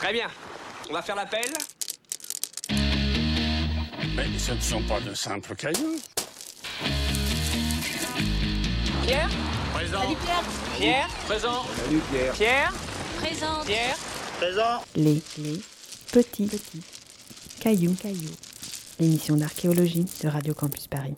Très bien. On va faire l'appel. Mais ce ne sont pas de simples cailloux. Pierre Présent. Pierre Présent Salut Pierre. Pierre Présente. Pierre Présent. Les, les petits, petits cailloux, cailloux. L'émission d'archéologie de Radio Campus Paris.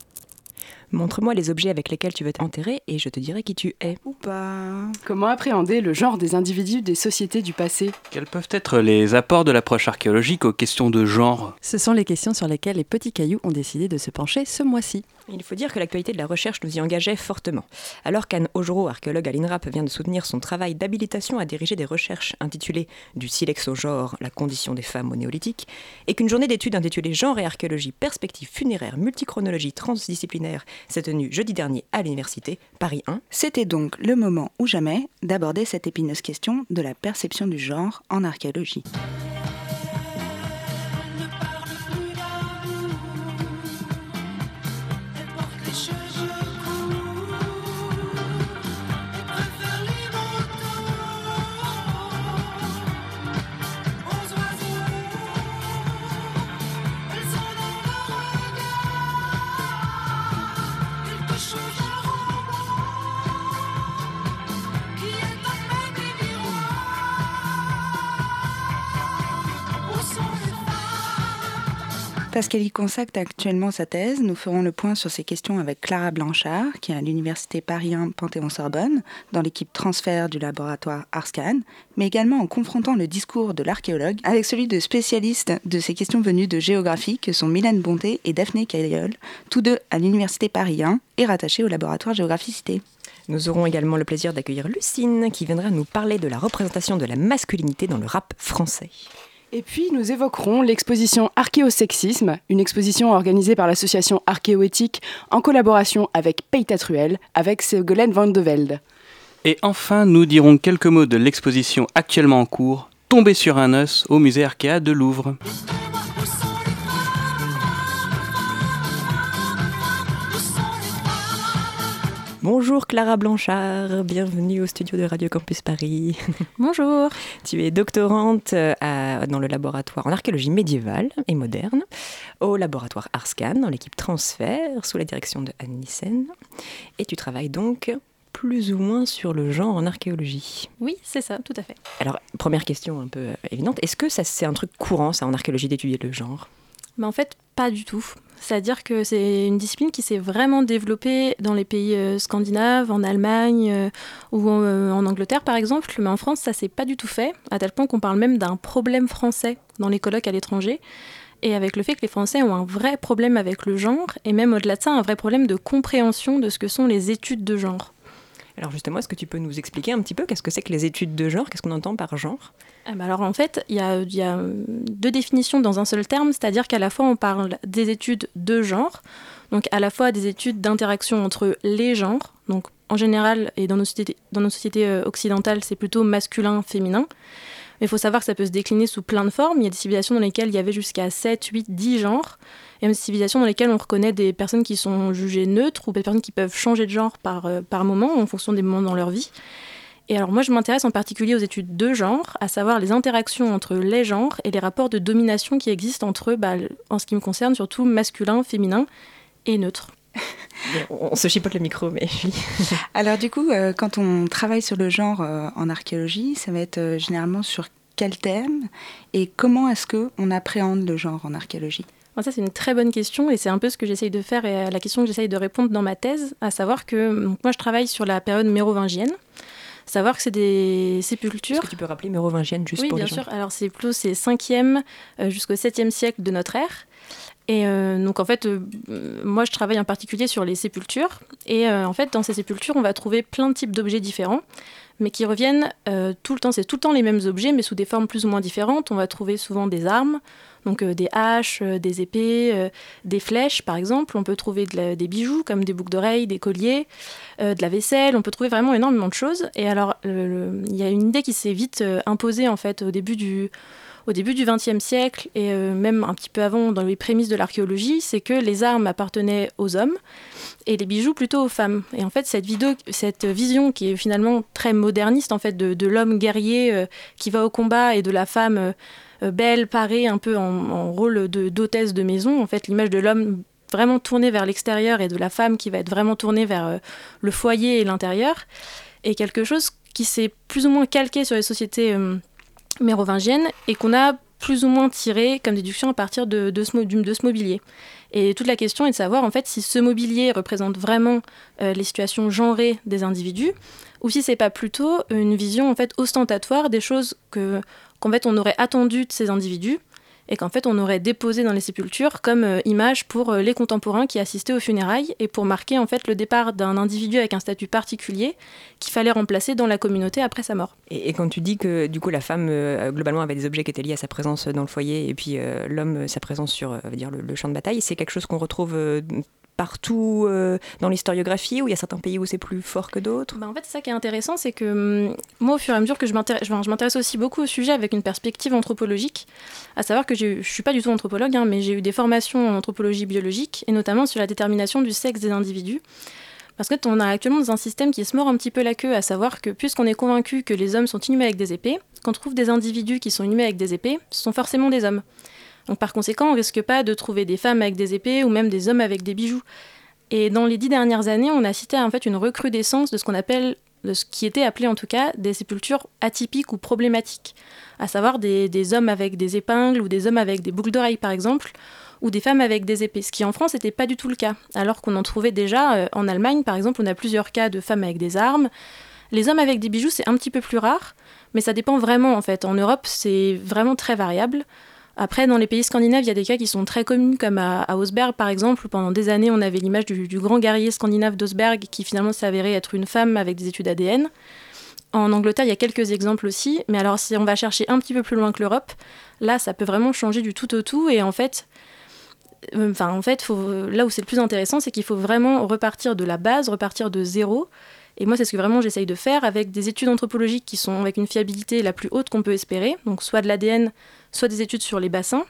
Montre-moi les objets avec lesquels tu veux t'enterrer et je te dirai qui tu es. Ou pas. Comment appréhender le genre des individus des sociétés du passé? Quels peuvent être les apports de l'approche archéologique aux questions de genre? Ce sont les questions sur lesquelles les petits cailloux ont décidé de se pencher ce mois-ci. Il faut dire que l'actualité de la recherche nous y engageait fortement. Alors qu'Anne Ojoro, archéologue à l'INRAP, vient de soutenir son travail d'habilitation à diriger des recherches intitulées Du silex au genre, la condition des femmes au néolithique, et qu'une journée d'études intitulée Genre et archéologie, perspective funéraire, multichronologie transdisciplinaire s'est tenue jeudi dernier à l'université Paris 1, C'était donc le moment ou jamais d'aborder cette épineuse question de la perception du genre en archéologie. Parce qu'elle y consacre actuellement sa thèse, nous ferons le point sur ces questions avec Clara Blanchard, qui est à l'Université Paris 1 Panthéon-Sorbonne, dans l'équipe transfert du laboratoire Arscan, mais également en confrontant le discours de l'archéologue avec celui de spécialistes de ces questions venues de géographie, que sont Mylène Bonté et Daphné Cailleul, tous deux à l'Université Paris 1 et rattachés au laboratoire Géographicité. Nous aurons également le plaisir d'accueillir Lucine qui viendra nous parler de la représentation de la masculinité dans le rap français. Et puis nous évoquerons l'exposition Archéosexisme, une exposition organisée par l'association Archéoéthique en collaboration avec Peytatruel, avec Ségolène Van de Velde. Et enfin, nous dirons quelques mots de l'exposition actuellement en cours, Tomber sur un os au musée Arkea de Louvre. Bonjour Clara Blanchard, bienvenue au studio de Radio Campus Paris. Bonjour. Tu es doctorante euh, à- dans le laboratoire en archéologie médiévale et moderne, au laboratoire Arscan, dans l'équipe Transfert, sous la direction de Anne Nissen. Et tu travailles donc plus ou moins sur le genre en archéologie. Oui, c'est ça, tout à fait. Alors, première question un peu euh, évidente, est-ce que ça c'est un truc courant ça en archéologie d'étudier le genre? Mais en fait, pas du tout. C'est-à-dire que c'est une discipline qui s'est vraiment développée dans les pays euh, scandinaves, en Allemagne euh, ou en, euh, en Angleterre par exemple, mais en France, ça s'est pas du tout fait, à tel point qu'on parle même d'un problème français dans les colloques à l'étranger. Et avec le fait que les Français ont un vrai problème avec le genre, et même au-delà de ça, un vrai problème de compréhension de ce que sont les études de genre. Alors justement, est-ce que tu peux nous expliquer un petit peu qu'est-ce que c'est que les études de genre? Qu'est-ce qu'on entend par genre? Ah bah alors en fait, il y a, euh, deux définitions dans un seul terme, c'est-à-dire qu'à la fois on parle des études de genre, donc à la fois des études d'interaction entre les genres, donc en général et dans nos sociétés, euh, occidentales c'est plutôt masculin, féminin, mais il faut savoir que ça peut se décliner sous plein de formes, il y a des civilisations dans lesquelles il y avait jusqu'à 7, 8, 10 genres, et même des civilisations dans lesquelles on reconnaît des personnes qui sont jugées neutres ou des personnes qui peuvent changer de genre par, euh, par moment en fonction des moments dans leur vie. Et alors moi je m'intéresse en particulier aux études de genre, à savoir les interactions entre les genres et les rapports de domination qui existent entre bah, en ce qui me concerne surtout masculin, féminin et neutre. on, se chipote le micro, mais. Alors du coup, euh, quand on travaille sur le genre euh, en archéologie, ça va être euh, généralement sur quel thème et comment est-ce que on appréhende le genre en archéologie? Ça c'est une très bonne question et c'est un peu ce que j'essaye de faire et à la question que j'essaye de répondre dans ma thèse, à savoir que donc, moi je travaille sur la période mérovingienne, savoir que c'est des sépultures. Est-ce que tu peux rappeler mérovingienne juste Oui, pour bien les gens? sûr. Alors, c'est plus c'est 5e euh, jusqu'au 7e siècle de notre ère. Et euh, donc, en fait, euh, moi, je travaille en particulier sur les sépultures. Et euh, en fait, dans ces sépultures, on va trouver plein de types d'objets différents, mais qui reviennent tout le temps. C'est tout le temps les mêmes objets, mais sous des formes plus ou moins différentes. On va trouver souvent des armes, donc des haches, des épées, des flèches, par exemple. On peut trouver des bijoux, comme des boucles d'oreilles, des colliers, de la vaisselle. On peut trouver vraiment énormément de choses. Et alors, il y a une idée qui s'est vite imposée, en fait, au début du au début du XXe siècle et même un petit peu avant dans les prémices de l'archéologie, c'est que les armes appartenaient aux hommes et les bijoux plutôt aux femmes. Et en fait, cette, cette vision qui est finalement très moderniste en fait de, l'homme guerrier qui va au combat et de la femme belle, parée, un peu en, rôle d'hôtesse de maison, en fait, l'image de l'homme vraiment tournée vers l'extérieur et de la femme qui va être vraiment tournée vers le foyer et l'intérieur, est quelque chose qui s'est plus ou moins calqué sur les sociétés mérovingienne et qu'on a plus ou moins tiré comme déduction à partir de, ce, mobilier. Et toute la question est de savoir en fait si ce mobilier représente vraiment euh, les situations genrées des individus ou si c'est pas plutôt une vision en fait ostentatoire des choses que fait on aurait attendu de ces individus et qu'en fait on aurait déposé dans les sépultures comme euh, image pour euh, les contemporains qui assistaient aux funérailles et pour marquer en fait le départ d'un individu avec un statut particulier qu'il fallait remplacer dans la communauté après sa mort. Et, quand tu dis que du coup la femme euh, globalement avait des objets qui étaient liés à sa présence dans le foyer et puis l'homme sa présence sur dire, le, le, champ de bataille, c'est quelque chose qu'on retrouve partout euh, dans l'historiographie ou il y a certains pays où c'est plus fort que d'autres? Bah En fait, c'est ça qui est intéressant, c'est que hum, moi, au fur et à mesure que je m'intéresse aussi beaucoup au sujet avec une perspective anthropologique, à savoir que je ne suis pas du tout anthropologue, hein, mais j'ai eu des formations en anthropologie biologique et notamment sur la détermination du sexe des individus. Parce qu'on a actuellement dans un système qui se mord un petit peu la queue, à savoir que puisqu'on est convaincu que les hommes sont inhumés avec des épées, qu'on trouve des individus qui sont inhumés avec des épées, ce sont forcément des hommes. Donc par conséquent, on risque pas de trouver des femmes avec des épées ou même des hommes avec des bijoux. Et dans les dix dernières années, on a cité en fait une recrudescence de ce qu'on appelle, de ce qui était appelé en tout cas, des sépultures atypiques ou problématiques, à savoir des, hommes avec des épingles ou des hommes avec des boucles d'oreilles par exemple, ou des femmes avec des épées, ce qui en France n'était pas du tout le cas, alors qu'on en trouvait déjà euh, en Allemagne par exemple, on a plusieurs cas de femmes avec des armes. Les hommes avec des bijoux, c'est un petit peu plus rare, mais ça dépend vraiment en fait. En Europe, c'est vraiment très variable. Après, dans les pays scandinaves, il y a des cas qui sont très connus, comme à, Osberg par exemple, où pendant des années on avait l'image du, grand guerrier scandinave d'Osberg qui finalement avéré être une femme avec des études ADN. En Angleterre, il y a quelques exemples aussi, mais alors si on va chercher un petit peu plus loin que l'Europe, là ça peut vraiment changer du tout au tout, et en fait, euh, enfin, en fait là où c'est le plus intéressant, c'est qu'il faut vraiment repartir de la base, repartir de zéro. Et moi, c'est ce que vraiment j'essaye de faire avec des études anthropologiques qui sont avec une fiabilité la plus haute qu'on peut espérer, donc soit de l'ADN, soit des études sur les bassins.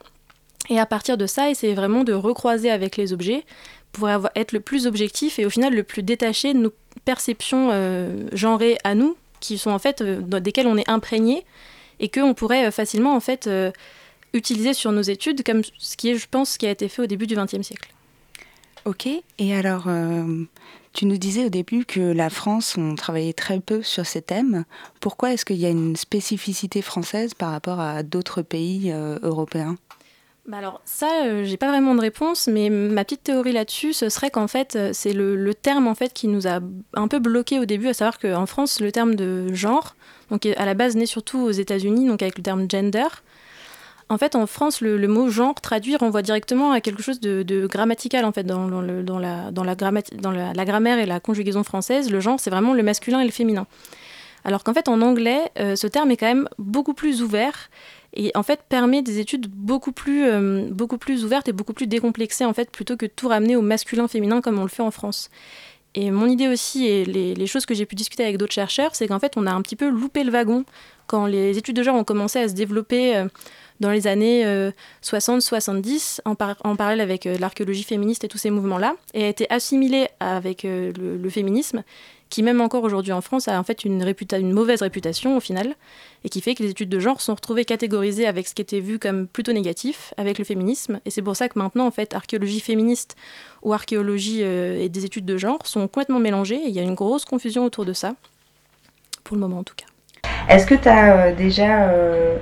Et à partir de ça, essayer vraiment de recroiser avec les objets pour être le plus objectif et au final le plus détaché de nos perceptions euh, genrées à nous, qui sont en fait euh, desquelles on est imprégné et qu'on pourrait euh, facilement en fait utiliser sur nos études, comme ce qui est, je pense, ce qui a été fait au début du XXe siècle. Ok, et alors, tu nous disais au début que la France, on travaillait très peu sur ces thèmes. Pourquoi est-ce qu'il y a une spécificité française par rapport à d'autres pays euh, européens? Bah alors ça, euh, j'ai pas vraiment de réponse, mais ma petite théorie là-dessus, ce serait qu'en fait, euh, c'est le, terme en fait qui nous a un peu bloqué au début, à savoir qu'en France, le terme de genre, donc à la base né surtout aux États-Unis, donc avec le terme gender, en fait, en France, le, mot genre traduit renvoie directement à quelque chose de, grammatical en fait dans, la, grammaire et la conjugaison française. Le genre, c'est vraiment le masculin et le féminin. Alors qu'en fait, en anglais, euh, ce terme est quand même beaucoup plus ouvert et en fait permet des études beaucoup plus, euh, ouvertes et beaucoup plus décomplexées en fait plutôt que tout ramener au masculin-féminin comme on le fait en France. Et mon idée aussi, et les, choses que j'ai pu discuter avec d'autres chercheurs, c'est qu'en fait, on a un petit peu loupé le wagon quand les études de genre ont commencé à se développer euh, dans les années 60-70, euh, en, parallèle avec euh, l'archéologie féministe et tous ces mouvements-là, et a été assimilé avec euh, le, féminisme, qui même encore aujourd'hui en France a en fait une, une mauvaise réputation au final, et qui fait que les études de genre sont retrouvées catégorisées avec ce qui était vu comme plutôt négatif, avec le féminisme, et c'est pour ça que maintenant en fait archéologie féministe ou archéologie et des études de genre sont complètement mélangées, et il y a une grosse confusion autour de ça, pour le moment en tout cas. Est-ce que tu as euh, déjà euh,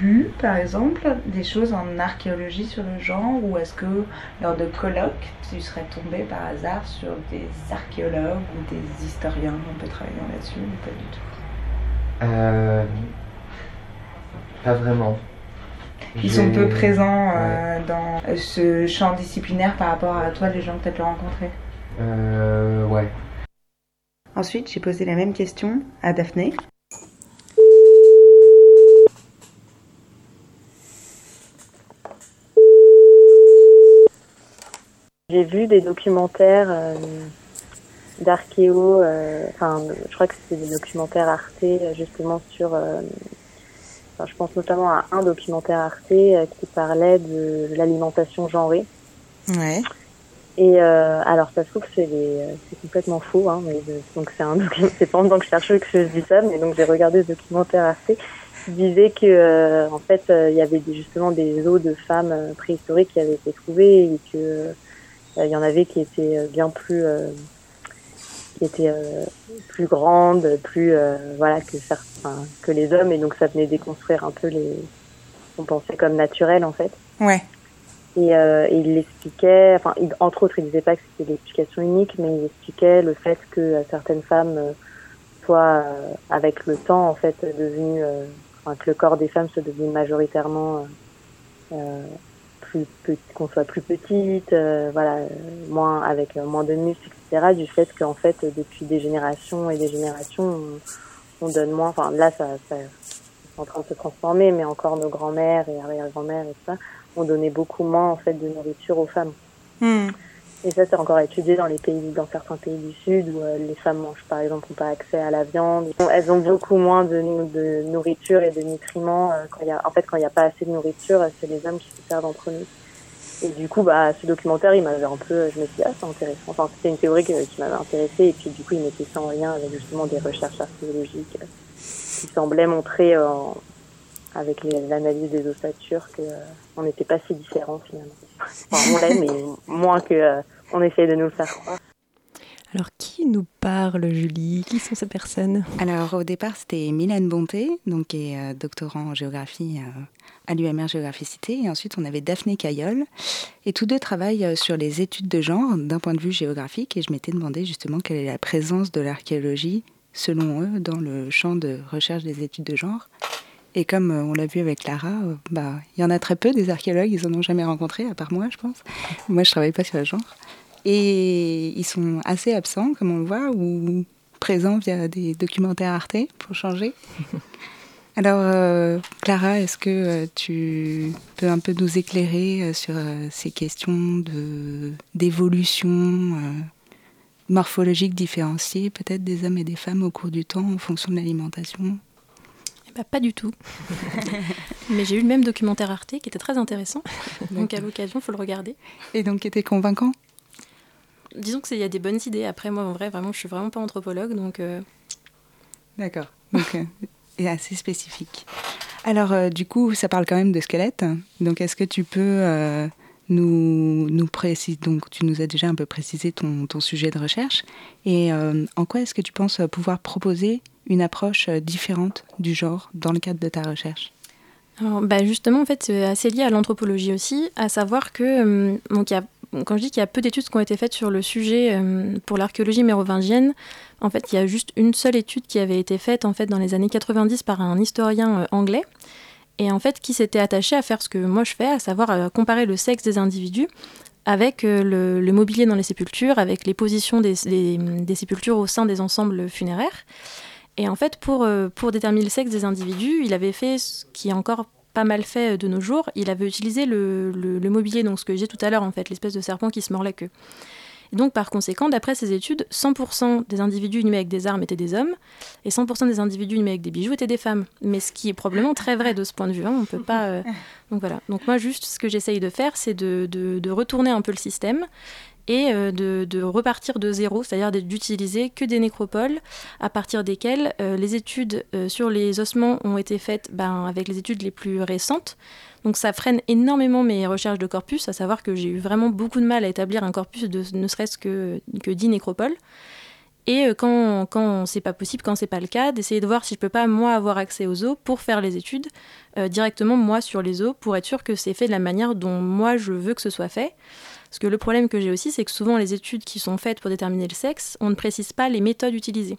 lu, par exemple, des choses en archéologie sur le genre ou est-ce que lors de colloques, tu serais tombé par hasard sur des archéologues ou des historiens? Un peu travaillant là-dessus ou pas du tout? Euh, Pas vraiment. Ils sont peu présents dans ce champ disciplinaire par rapport à toi, les gens que tu as pu rencontrer? Euh, ouais. Ensuite, j'ai posé la même question à Daphné. J'ai vu des documentaires euh, d'archéo, euh, enfin, je crois que c'était des documentaires Arte, justement, sur, euh, enfin, je pense notamment à un documentaire Arte qui parlait de l'alimentation genrée. Ouais. Et euh, alors ça se trouve que c'est complètement faux, hein, mais donc c'est un c'est pas en tant que chercheuse que je dis ça, mais donc j'ai regardé ce documentaire Arte qui disait que euh, en fait euh, il y avait des, justement des os de femmes préhistoriques qui avaient été trouvés et que il y en avait qui étaient bien plus qui étaient plus grandes, plus voilà que certains que les hommes et donc ça venait déconstruire un peu les on pensait comme naturel en fait. Ouais. Et, euh, il expliquait, enfin, entre autres, il disait pas que c'était l'explication unique, mais il expliquait le fait que euh, certaines femmes euh, soient, euh, avec le temps, en fait, devenues, enfin, que le corps des femmes soit devenu majoritairement plus qu'on soit plus petite, voilà, moins avec moins de muscles, etc. Du fait qu'en fait, depuis des générations et des générations, on, on donne moins. Enfin, là, ça, ça, c'est en train de se transformer, mais encore nos grands-mères et arrière-grand-mères et tout ça on donnait beaucoup moins en fait de nourriture aux femmes. Hmm. Et ça, c'est encore étudié dans les pays, dans certains pays du Sud où euh, les femmes mangent par exemple n'ont pas accès à la viande. Elles ont beaucoup moins de, nourriture et de nutriments. Euh, quand y a, en fait, quand il n'y a pas assez de nourriture, c'est les hommes qui se servent entre nous. Et du coup, bah, ce documentaire, il m'avait un peu, je me suis dit, ah, c'est intéressant. Enfin, c'était une théorie qui, m'avait intéressée. Et puis, du coup, il mettait ça en lien avec justement des recherches archéologiques euh, qui semblaient montrer avec l'analyse des ossatures que euh, on n'était pas si différents finalement. Enfin, on l'est, mais moins que euh, on essaye de nous le faire croire. Alors, qui nous parle, Julie? Qui sont ces personnes? Alors, au départ, c'était Mylène Bonté, donc, qui est euh, doctorant en géographie à l'UMR Géographicité. Et ensuite, on avait Daphné Cayolle. Et tous deux travaillent sur les études de genre d'un point de vue géographique. Et je m'étais demandé justement quelle est la présence de l'archéologie, selon eux, dans le champ de recherche des études de genre. Et comme euh, on l'a vu avec Lara, euh, bah, il y en a très peu des archéologues, ils en ont jamais rencontré, à part moi, je pense. Moi, je travaille pas sur le genre. Et ils sont assez absents, comme on le voit, ou présents via des documentaires Arte, pour changer. Alors, euh, Clara, est-ce que tu peux un peu nous éclairer sur ces questions d'évolution morphologique différenciée, peut-être des hommes et des femmes au cours du temps en fonction de l'alimentation? Bah, pas du tout. Mais j'ai eu le même documentaire Arte qui était très intéressant. donc à l'occasion, il faut le regarder. Et donc, qui était convaincant? Disons qu'il y a des bonnes idées. Après, moi, en vrai, vraiment, je suis vraiment pas anthropologue, donc. Euh, D'accord. Donc, euh, et assez spécifique. Alors, euh, du coup, ça parle quand même de squelette. Donc, est-ce que tu peux nous, Donc, tu nous as déjà un peu précisé ton, sujet de recherche. Et en quoi est-ce que tu penses pouvoir proposer une approche euh, différente du genre dans le cadre de ta recherche? Bah justement, en fait, c'est assez lié à l'anthropologie aussi, à savoir que, euh, donc, quand je dis qu'il y a peu d'études qui ont été faites sur le sujet euh, pour l'archéologie mérovingienne, en fait, il y a juste une seule étude qui avait été faite en fait dans les années 90 par un historien anglais, et en fait, qui s'était attaché à faire ce que moi je fais, à savoir comparer le sexe des individus avec le, mobilier dans les sépultures, avec les positions des, sépultures au sein des ensembles funéraires. Et en fait, pour, euh, pour déterminer le sexe des individus, il avait fait ce qui est encore pas mal fait euh, de nos jours. Il avait utilisé le, le, mobilier, donc ce que j'ai tout à l'heure, en fait, l'espèce de serpent qui se mord la queue. Et donc, par conséquent, d'après ces études, 100% des individus inhumés avec des armes étaient des hommes, et 100% des individus inhumés avec des bijoux étaient des femmes. Mais ce qui est probablement très vrai de ce point de vue. Hein, on peut pas. Euh, donc voilà. Donc moi, juste, ce que j'essaye de faire, c'est de, de, de, retourner un peu le système et euh, de, repartir de zéro, c'est-à-dire d'utiliser que des nécropoles à partir desquelles euh, les études euh, sur les ossements ont été faites ben, avec les études les plus récentes. Donc ça freine énormément mes recherches de corpus, à savoir que j'ai eu vraiment beaucoup de mal à établir un corpus de ne serait-ce que, que 10 nécropoles. Et quand, quand c'est pas possible, quand c'est pas le cas, d'essayer de voir si je peux pas moi avoir accès aux os pour faire les études directement moi sur les os pour être sûr que c'est fait de la manière dont moi je veux que ce soit fait. Parce que le problème que j'ai aussi, c'est que souvent les études qui sont faites pour déterminer le sexe, on ne précise pas les méthodes utilisées.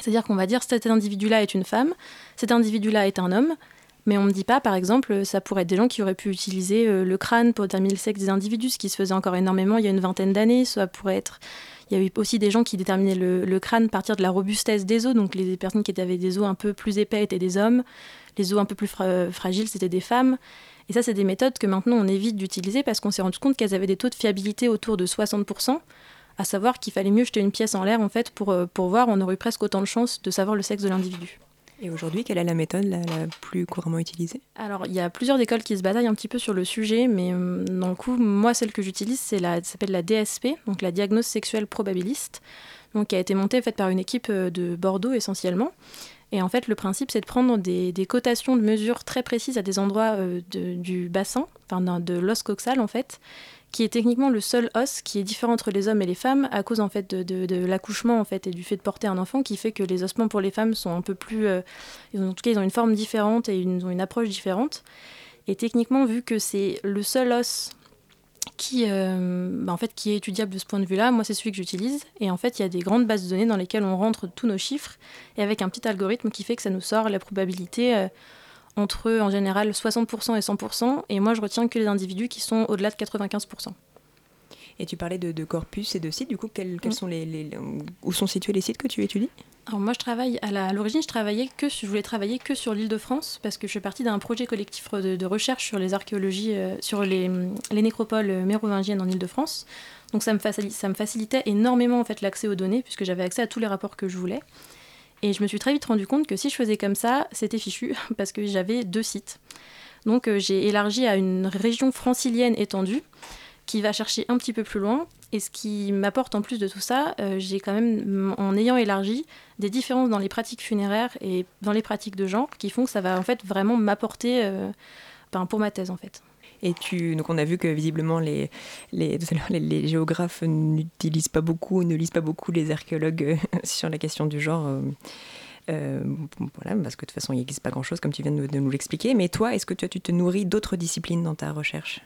C'est-à-dire qu'on va dire cet individu-là est une femme, cet individu-là est un homme, mais on ne dit pas, par exemple, ça pourrait être des gens qui auraient pu utiliser euh, le crâne pour déterminer le sexe des individus, ce qui se faisait encore énormément il y a une vingtaine d'années. Ça pourrait être. Il y a eu aussi des gens qui déterminaient le, crâne à partir de la robustesse des os. Donc les personnes qui avaient des os un peu plus épais étaient des hommes, les os un peu plus fragiles c'était des femmes. Et ça, c'est des méthodes que maintenant on évite d'utiliser parce qu'on s'est rendu compte qu'elles avaient des taux de fiabilité autour de 60%, à savoir qu'il fallait mieux jeter une pièce en l'air en fait pour, euh, pour voir, on aurait eu presque autant de chances de savoir le sexe de l'individu. Et aujourd'hui, quelle est la méthode la, plus couramment utilisée? Alors, il y a plusieurs écoles qui se bataillent un petit peu sur le sujet, mais euh, dans le coup, moi, celle que j'utilise, c'est la, la DSP, donc la diagnose sexuelle probabiliste, donc qui a été montée faite par une équipe euh, de Bordeaux essentiellement. Et en fait, le principe, c'est de prendre des, cotations de mesures très précises à des endroits euh, du bassin, enfin de l'os coxal en fait, qui est techniquement le seul os qui est différent entre les hommes et les femmes à cause en fait de, l'accouchement en fait et du fait de porter un enfant qui fait que les ossements pour les femmes sont un peu plus euh, en tout cas ils ont une forme différente et ils ont une approche différente et techniquement vu que c'est le seul os qui, euh, bah, qui est étudiable de ce point de vue-là. Moi, c'est celui que j'utilise. Et en fait, il y a des grandes bases de données dans lesquelles on rentre tous nos chiffres et avec un petit algorithme qui fait que ça nous sort la probabilité euh, entre en général 60% et 100%, et moi je retiens que les individus qui sont au-delà de 95%. Et tu parlais de, corpus et de sites, du coup, quels, sont les, où sont situés les sites que tu étudies? Alors moi je travaille à l'origine je travaillais que je voulais travailler que sur l'île de France parce que je fais partie d'un projet collectif de, recherche sur les archéologies euh, sur les, les, nécropoles mérovingiennes en île de France. Donc ça me, ça me facilitait énormément en fait l'accès aux données puisque j'avais accès à tous les rapports que je voulais et je me suis très vite rendu compte que si je faisais comme ça, c'était fichu, parce que j'avais deux sites. Donc euh, j'ai élargi à une région francilienne étendue, qui va chercher un petit peu plus loin. Et ce qui m'apporte en plus de tout ça, euh, j'ai quand même, en ayant élargi, des différences dans les pratiques funéraires et dans les pratiques de genre, qui font que ça va en fait vraiment m'apporter euh, ben, pour ma thèse en fait. Et tu, donc on a vu que visiblement les, géographes n'utilisent pas beaucoup, ne lisent pas beaucoup les archéologues euh, sur la question du genre. Euh, euh, voilà, parce que de toute façon, il n'existe pas grand-chose, comme tu viens de, nous l'expliquer. Mais toi, est-ce que tu, tu te nourris d'autres disciplines dans ta recherche?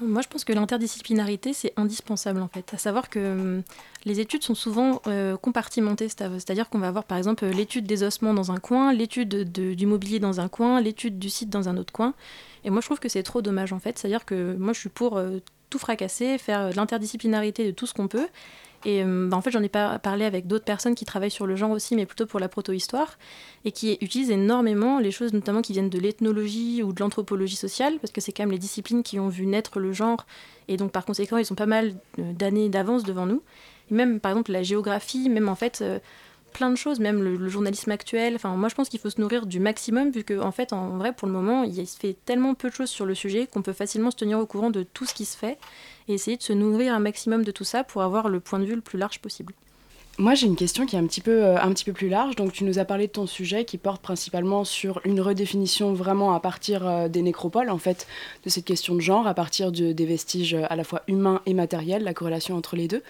Moi, je pense que l'interdisciplinarité, c'est indispensable en fait. À savoir que les études sont souvent compartimentées, c'est-à-dire qu'on va avoir par exemple l'étude des ossements dans un coin, l'étude du mobilier dans un coin, l'étude du site dans un autre coin. Et moi, je trouve que c'est trop dommage, en fait. C'est-à-dire que moi, je suis pour euh, tout fracasser, faire de l'interdisciplinarité de tout ce qu'on peut. Et euh, bah, en fait, j'en ai parlé avec d'autres personnes qui travaillent sur le genre aussi, mais plutôt pour la proto-histoire, et qui utilisent énormément les choses, notamment qui viennent de l'ethnologie ou de l'anthropologie sociale, parce que c'est quand même les disciplines qui ont vu naître le genre, et donc par conséquent, ils ont pas mal euh, d'années d'avance devant nous. Et même, par exemple, la géographie, même en fait, plein de choses, même le, journalisme actuel. Enfin, moi, je pense qu'il faut se nourrir du maximum, vu qu'en en fait, en vrai, pour le moment, il se fait tellement peu de choses sur le sujet qu'on peut facilement se tenir au courant de tout ce qui se fait et essayer de se nourrir un maximum de tout ça pour avoir le point de vue le plus large possible. Moi, j'ai une question qui est un petit, peu, euh, un petit peu plus large. Donc, tu nous as parlé de ton sujet qui porte principalement sur une redéfinition vraiment à partir euh, des nécropoles, en fait, de cette question de genre, à partir des vestiges euh, à la fois humains et matériels, la corrélation entre les deux.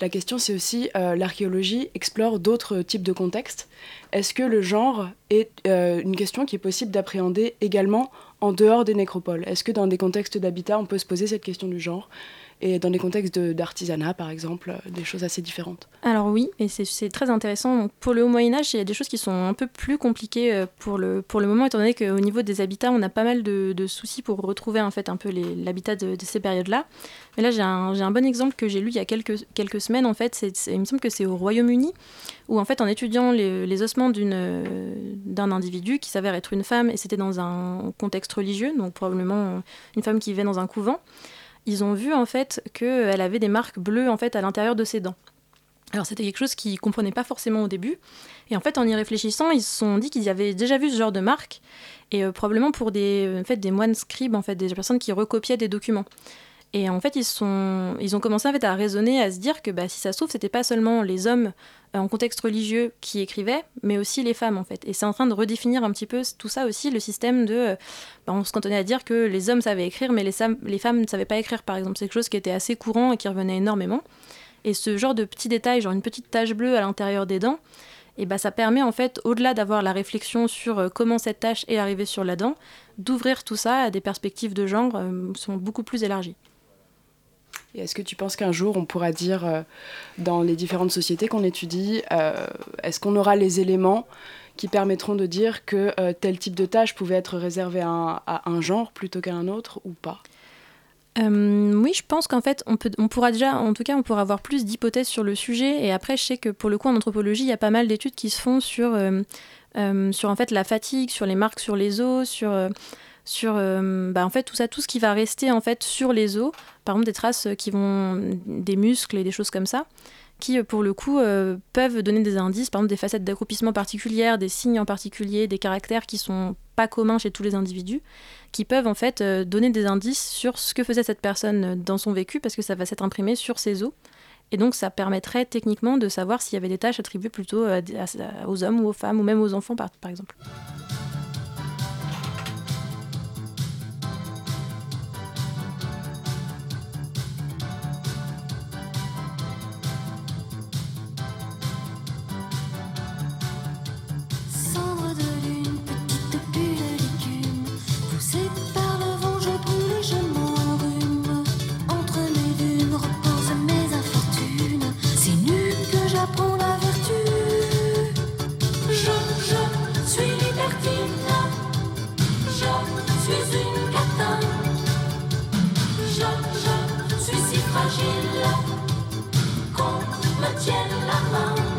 La question, c'est aussi l'archéologie explore d'autres types de contextes. Est-ce que le genre est une question qui est possible d'appréhender également en dehors des nécropoles? Est-ce que dans des contextes d'habitat, on peut se poser cette question du genre? Et dans des contextes d'artisanat, par exemple, euh, des choses assez différentes. Alors oui, et c'est très intéressant. pour le Haut Moyen Âge, il y a des choses qui sont un peu plus compliquées euh, pour le, pour le moment, étant donné qu'au niveau des habitats, on a pas mal de, soucis pour retrouver en fait un peu l'habitat de, ces périodes-là. Mais là, j'ai un, un, bon exemple que j'ai lu il y a quelques, quelques semaines. En fait, il me semble que c'est au Royaume-Uni, où en fait, en étudiant les, les ossements d'un individu qui s'avère être une femme, et c'était dans un contexte religieux, donc probablement une femme qui vivait dans un couvent, ils ont vu en fait qu'elle avait des marques bleues en fait à l'intérieur de ses dents. Alors c'était quelque chose qu'ils ne comprenaient pas forcément au début. Et en fait, en y réfléchissant, ils se sont dit qu'ils avaient déjà vu ce genre de marques, et euh, probablement pour des, en fait, des moines scribes, en fait, des personnes qui recopiaient des documents. Et en fait, ils, ont commencé en fait, à raisonner, à se dire que bah, si ça se trouve, c'était pas seulement les hommes euh, en contexte religieux qui écrivaient, mais aussi les femmes en fait. Et c'est en train de redéfinir un petit peu tout ça aussi, le système de... Euh, bah, on se cantonnait à dire que les hommes savaient écrire, mais les, femmes ne savaient pas écrire par exemple. C'est quelque chose qui était assez courant et qui revenait énormément. Et ce genre de petits détails, genre une petite tache bleue à l'intérieur des dents, et bah, ça permet en fait, au-delà d'avoir la réflexion sur euh, comment cette tache est arrivée sur la dent, d'ouvrir tout ça à des perspectives de genre sont beaucoup plus élargies. Est-ce que tu penses qu'un jour on pourra dire euh, dans les différentes sociétés qu'on étudie, euh, est-ce qu'on aura les éléments qui permettront de dire que euh, tel type de tâche pouvait être réservé à un, genre plutôt qu'à un autre ou pas? Oui, je pense qu'en fait, on, peut, pourra déjà, en tout cas, on pourra avoir plus d'hypothèses sur le sujet. Et après, je sais que pour le coup, en anthropologie, il y a pas mal d'études qui se font sur, la fatigue, sur les marques sur les os, sur sur euh, bah, en fait tout ça, tout ce qui va rester en fait sur les os, par exemple des traces qui vont des muscles et des choses comme ça, qui, pour le coup, peuvent donner des indices, par exemple des facettes d'accroupissement particulières, des signes en particulier, des caractères qui sont pas communs chez tous les individus, qui peuvent en fait donner des indices sur ce que faisait cette personne dans son vécu, parce que ça va s'être imprimé sur ses os. Et donc ça permettrait techniquement de savoir s'il y avait des tâches attribuées plutôt aux hommes ou aux femmes, ou même aux enfants par exemple. 见了梦。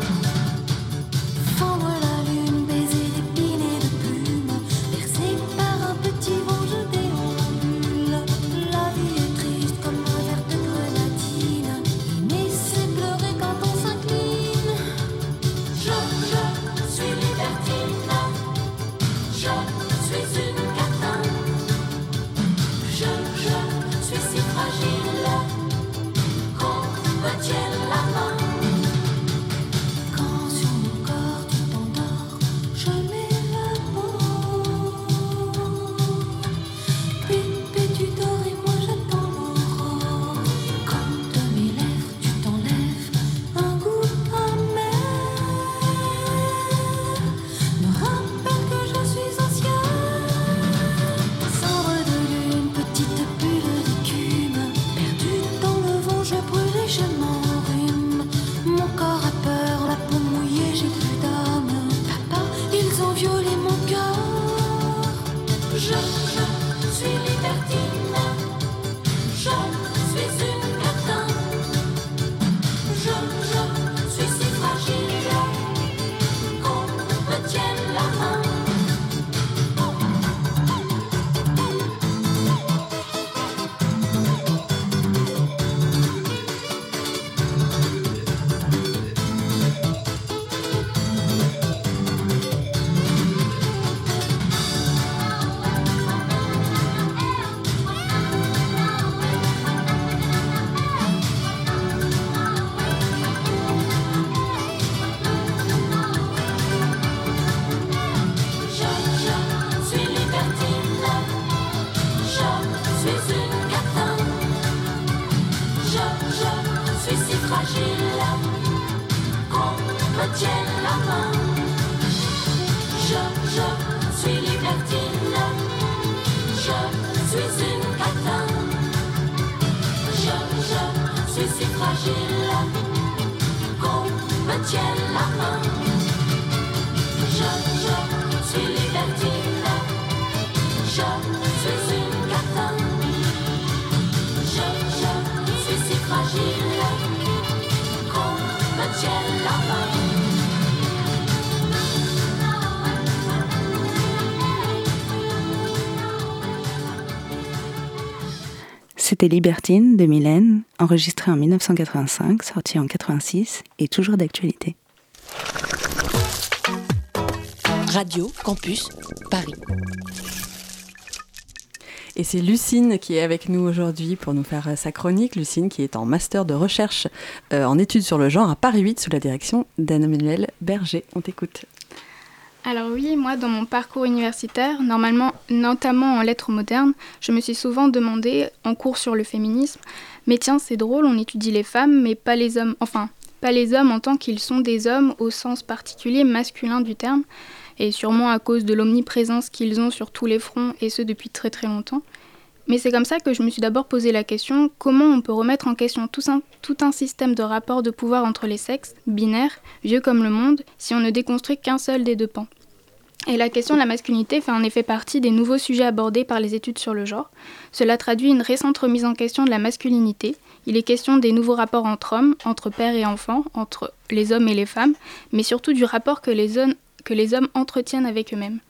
retiennent la main. Je, je suis libertine, je suis une catin. Je, je suis si fragile qu'on me tienne la main. Je, je suis libertine, je suis une catin. Je, je suis si fragile qu'on me tienne la main. C'était Libertine de Mylène, enregistrée en 1985, sortie en 86 et toujours d'actualité. Radio Campus Paris. Et c'est Lucine qui est avec nous aujourd'hui pour nous faire sa chronique. Lucine qui est en master de recherche euh, en études sur le genre à Paris 8 sous la direction d'Anne-Emmanuel Berger. On t'écoute. Alors oui, moi dans mon parcours universitaire, normalement, notamment en lettres modernes, je me suis souvent demandé en cours sur le féminisme, mais tiens, c'est drôle, on étudie les femmes, mais pas les hommes, enfin, pas les hommes en tant qu'ils sont des hommes au sens particulier masculin du terme, et sûrement à cause de l'omniprésence qu'ils ont sur tous les fronts, et ce depuis très très longtemps. Mais c'est comme ça que je me suis d'abord posé la question comment on peut remettre en question tout un, système de rapports de pouvoir entre les sexes, binaires, vieux comme le monde, si on ne déconstruit qu'un seul des deux pans? Et la question de la masculinité fait en effet partie des nouveaux sujets abordés par les études sur le genre. Cela traduit une récente remise en question de la masculinité. Il est question des nouveaux rapports entre hommes, entre pères et enfants, entre les hommes et les femmes, mais surtout du rapport que les hommes entretiennent avec eux-mêmes.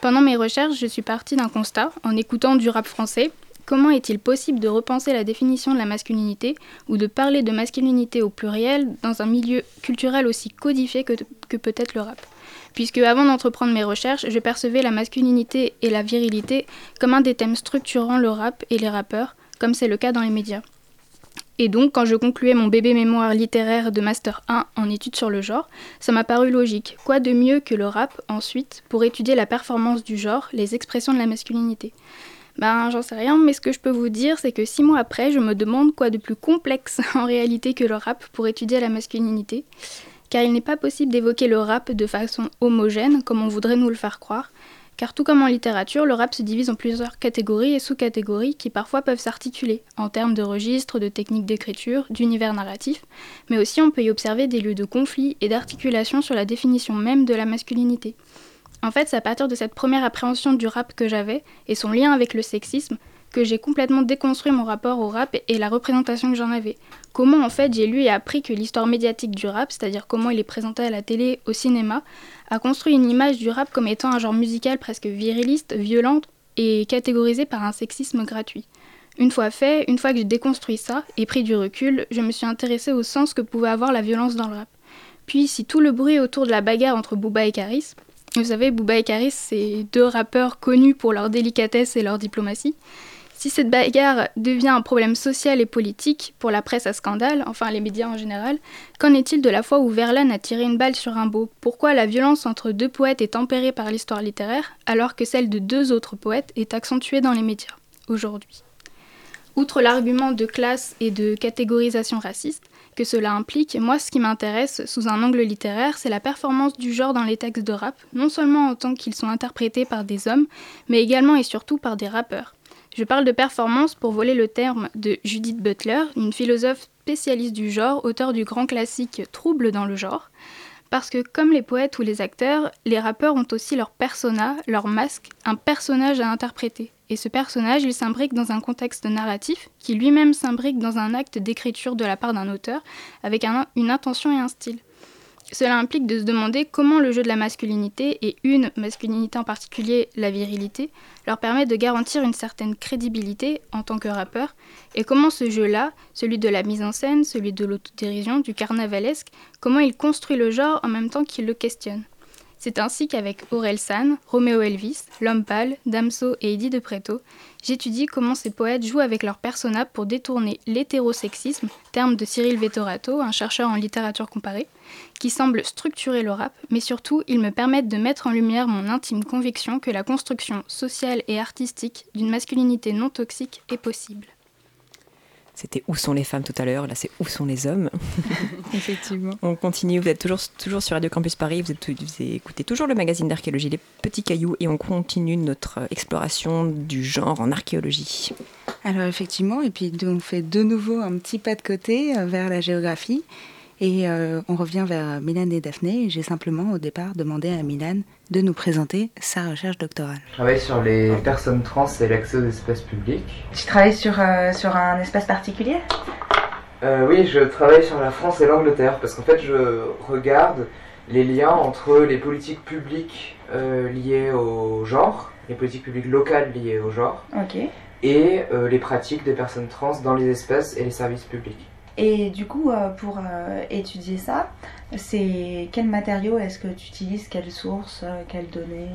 Pendant mes recherches, je suis partie d'un constat, en écoutant du rap français, comment est-il possible de repenser la définition de la masculinité ou de parler de masculinité au pluriel dans un milieu culturel aussi codifié que, que peut être le rap? Puisque avant d'entreprendre mes recherches, je percevais la masculinité et la virilité comme un des thèmes structurant le rap et les rappeurs, comme c'est le cas dans les médias. Et donc, quand je concluais mon bébé mémoire littéraire de Master 1 en études sur le genre, ça m'a paru logique. Quoi de mieux que le rap, ensuite, pour étudier la performance du genre, les expressions de la masculinité? Ben, j'en sais rien, mais ce que je peux vous dire, c'est que six mois après, je me demande quoi de plus complexe en réalité que le rap pour étudier la masculinité. Car il n'est pas possible d'évoquer le rap de façon homogène, comme on voudrait nous le faire croire, car tout comme en littérature, le rap se divise en plusieurs catégories et sous-catégories qui parfois peuvent s'articuler en termes de registres, de techniques d'écriture, d'univers narratif, mais aussi on peut y observer des lieux de conflit et d'articulation sur la définition même de la masculinité. En fait, c'est à partir de cette première appréhension du rap que j'avais et son lien avec le sexisme que j'ai complètement déconstruit mon rapport au rap et la représentation que j'en avais. Comment en fait j'ai lu et appris que l'histoire médiatique du rap, c'est-à-dire comment il est présenté à la télé, au cinéma, a construit une image du rap comme étant un genre musical presque viriliste, violent et catégorisé par un sexisme gratuit. Une fois fait, une fois que j'ai déconstruit ça et pris du recul, je me suis intéressée au sens que pouvait avoir la violence dans le rap. Puis si tout le bruit autour de la bagarre entre Booba et Karis, vous savez, Booba et Karis, c'est deux rappeurs connus pour leur délicatesse et leur diplomatie, si cette bagarre devient un problème social et politique pour la presse à scandale, enfin les médias en général, qu'en est-il de la fois où Verlaine a tiré une balle sur un beau? Pourquoi la violence entre deux poètes est tempérée par l'histoire littéraire alors que celle de deux autres poètes est accentuée dans les médias aujourd'hui? Outre l'argument de classe et de catégorisation raciste que cela implique, moi ce qui m'intéresse sous un angle littéraire, c'est la performance du genre dans les textes de rap, non seulement en tant qu'ils sont interprétés par des hommes, mais également et surtout par des rappeurs. Je parle de performance pour voler le terme de Judith Butler, une philosophe spécialiste du genre, auteur du grand classique Trouble dans le genre. Parce que comme les poètes ou les acteurs, les rappeurs ont aussi leur persona, leur masque, un personnage à interpréter. Et ce personnage, il s'imbrique dans un contexte narratif, qui lui-même s'imbrique dans un acte d'écriture de la part d'un auteur, avec une intention et un style. Cela implique de se demander comment le jeu de la masculinité, et une masculinité en particulier, la virilité, leur permet de garantir une certaine crédibilité en tant que rappeur, et comment ce jeu-là, celui de la mise en scène, celui de l'autodérision, du carnavalesque, comment il construit le genre en même temps qu'il le questionne. C'est ainsi qu'avec Aurel San, Roméo Elvis, L'Homme Pâle, Damso et Eddie de Preto, j'étudie comment ces poètes jouent avec leurs personnages pour détourner l'hétérosexisme, terme de Cyril Vettorato, un chercheur en littérature comparée, qui semble structurer le rap, mais surtout ils me permettent de mettre en lumière mon intime conviction que la construction sociale et artistique d'une masculinité non toxique est possible. C'était Où sont les femmes tout à l'heure, là c'est Où sont les hommes? Effectivement. On continue, vous êtes toujours, toujours sur Radio Campus Paris, vous, êtes, vous écoutez toujours le magazine d'archéologie Les Petits Cailloux et on continue notre exploration du genre en archéologie. Alors effectivement, et puis on fait de nouveau un petit pas de côté euh, vers la géographie. Et euh, on revient vers Milan et Daphné. J'ai simplement au départ demandé à Milan de nous présenter sa recherche doctorale. Je travaille sur les personnes trans et l'accès aux espaces publics. Tu travailles sur, euh, sur un espace particulier? Euh, Oui, je travaille sur la France et l'Angleterre parce qu'en fait je regarde les liens entre les politiques publiques liées au genre, les politiques publiques locales liées au genre, et les pratiques des personnes trans dans les espaces et les services publics. Et du coup, euh, pour euh, étudier ça, c'est quels matériaux est-ce que tu utilises, quelles sources, euh, quelles données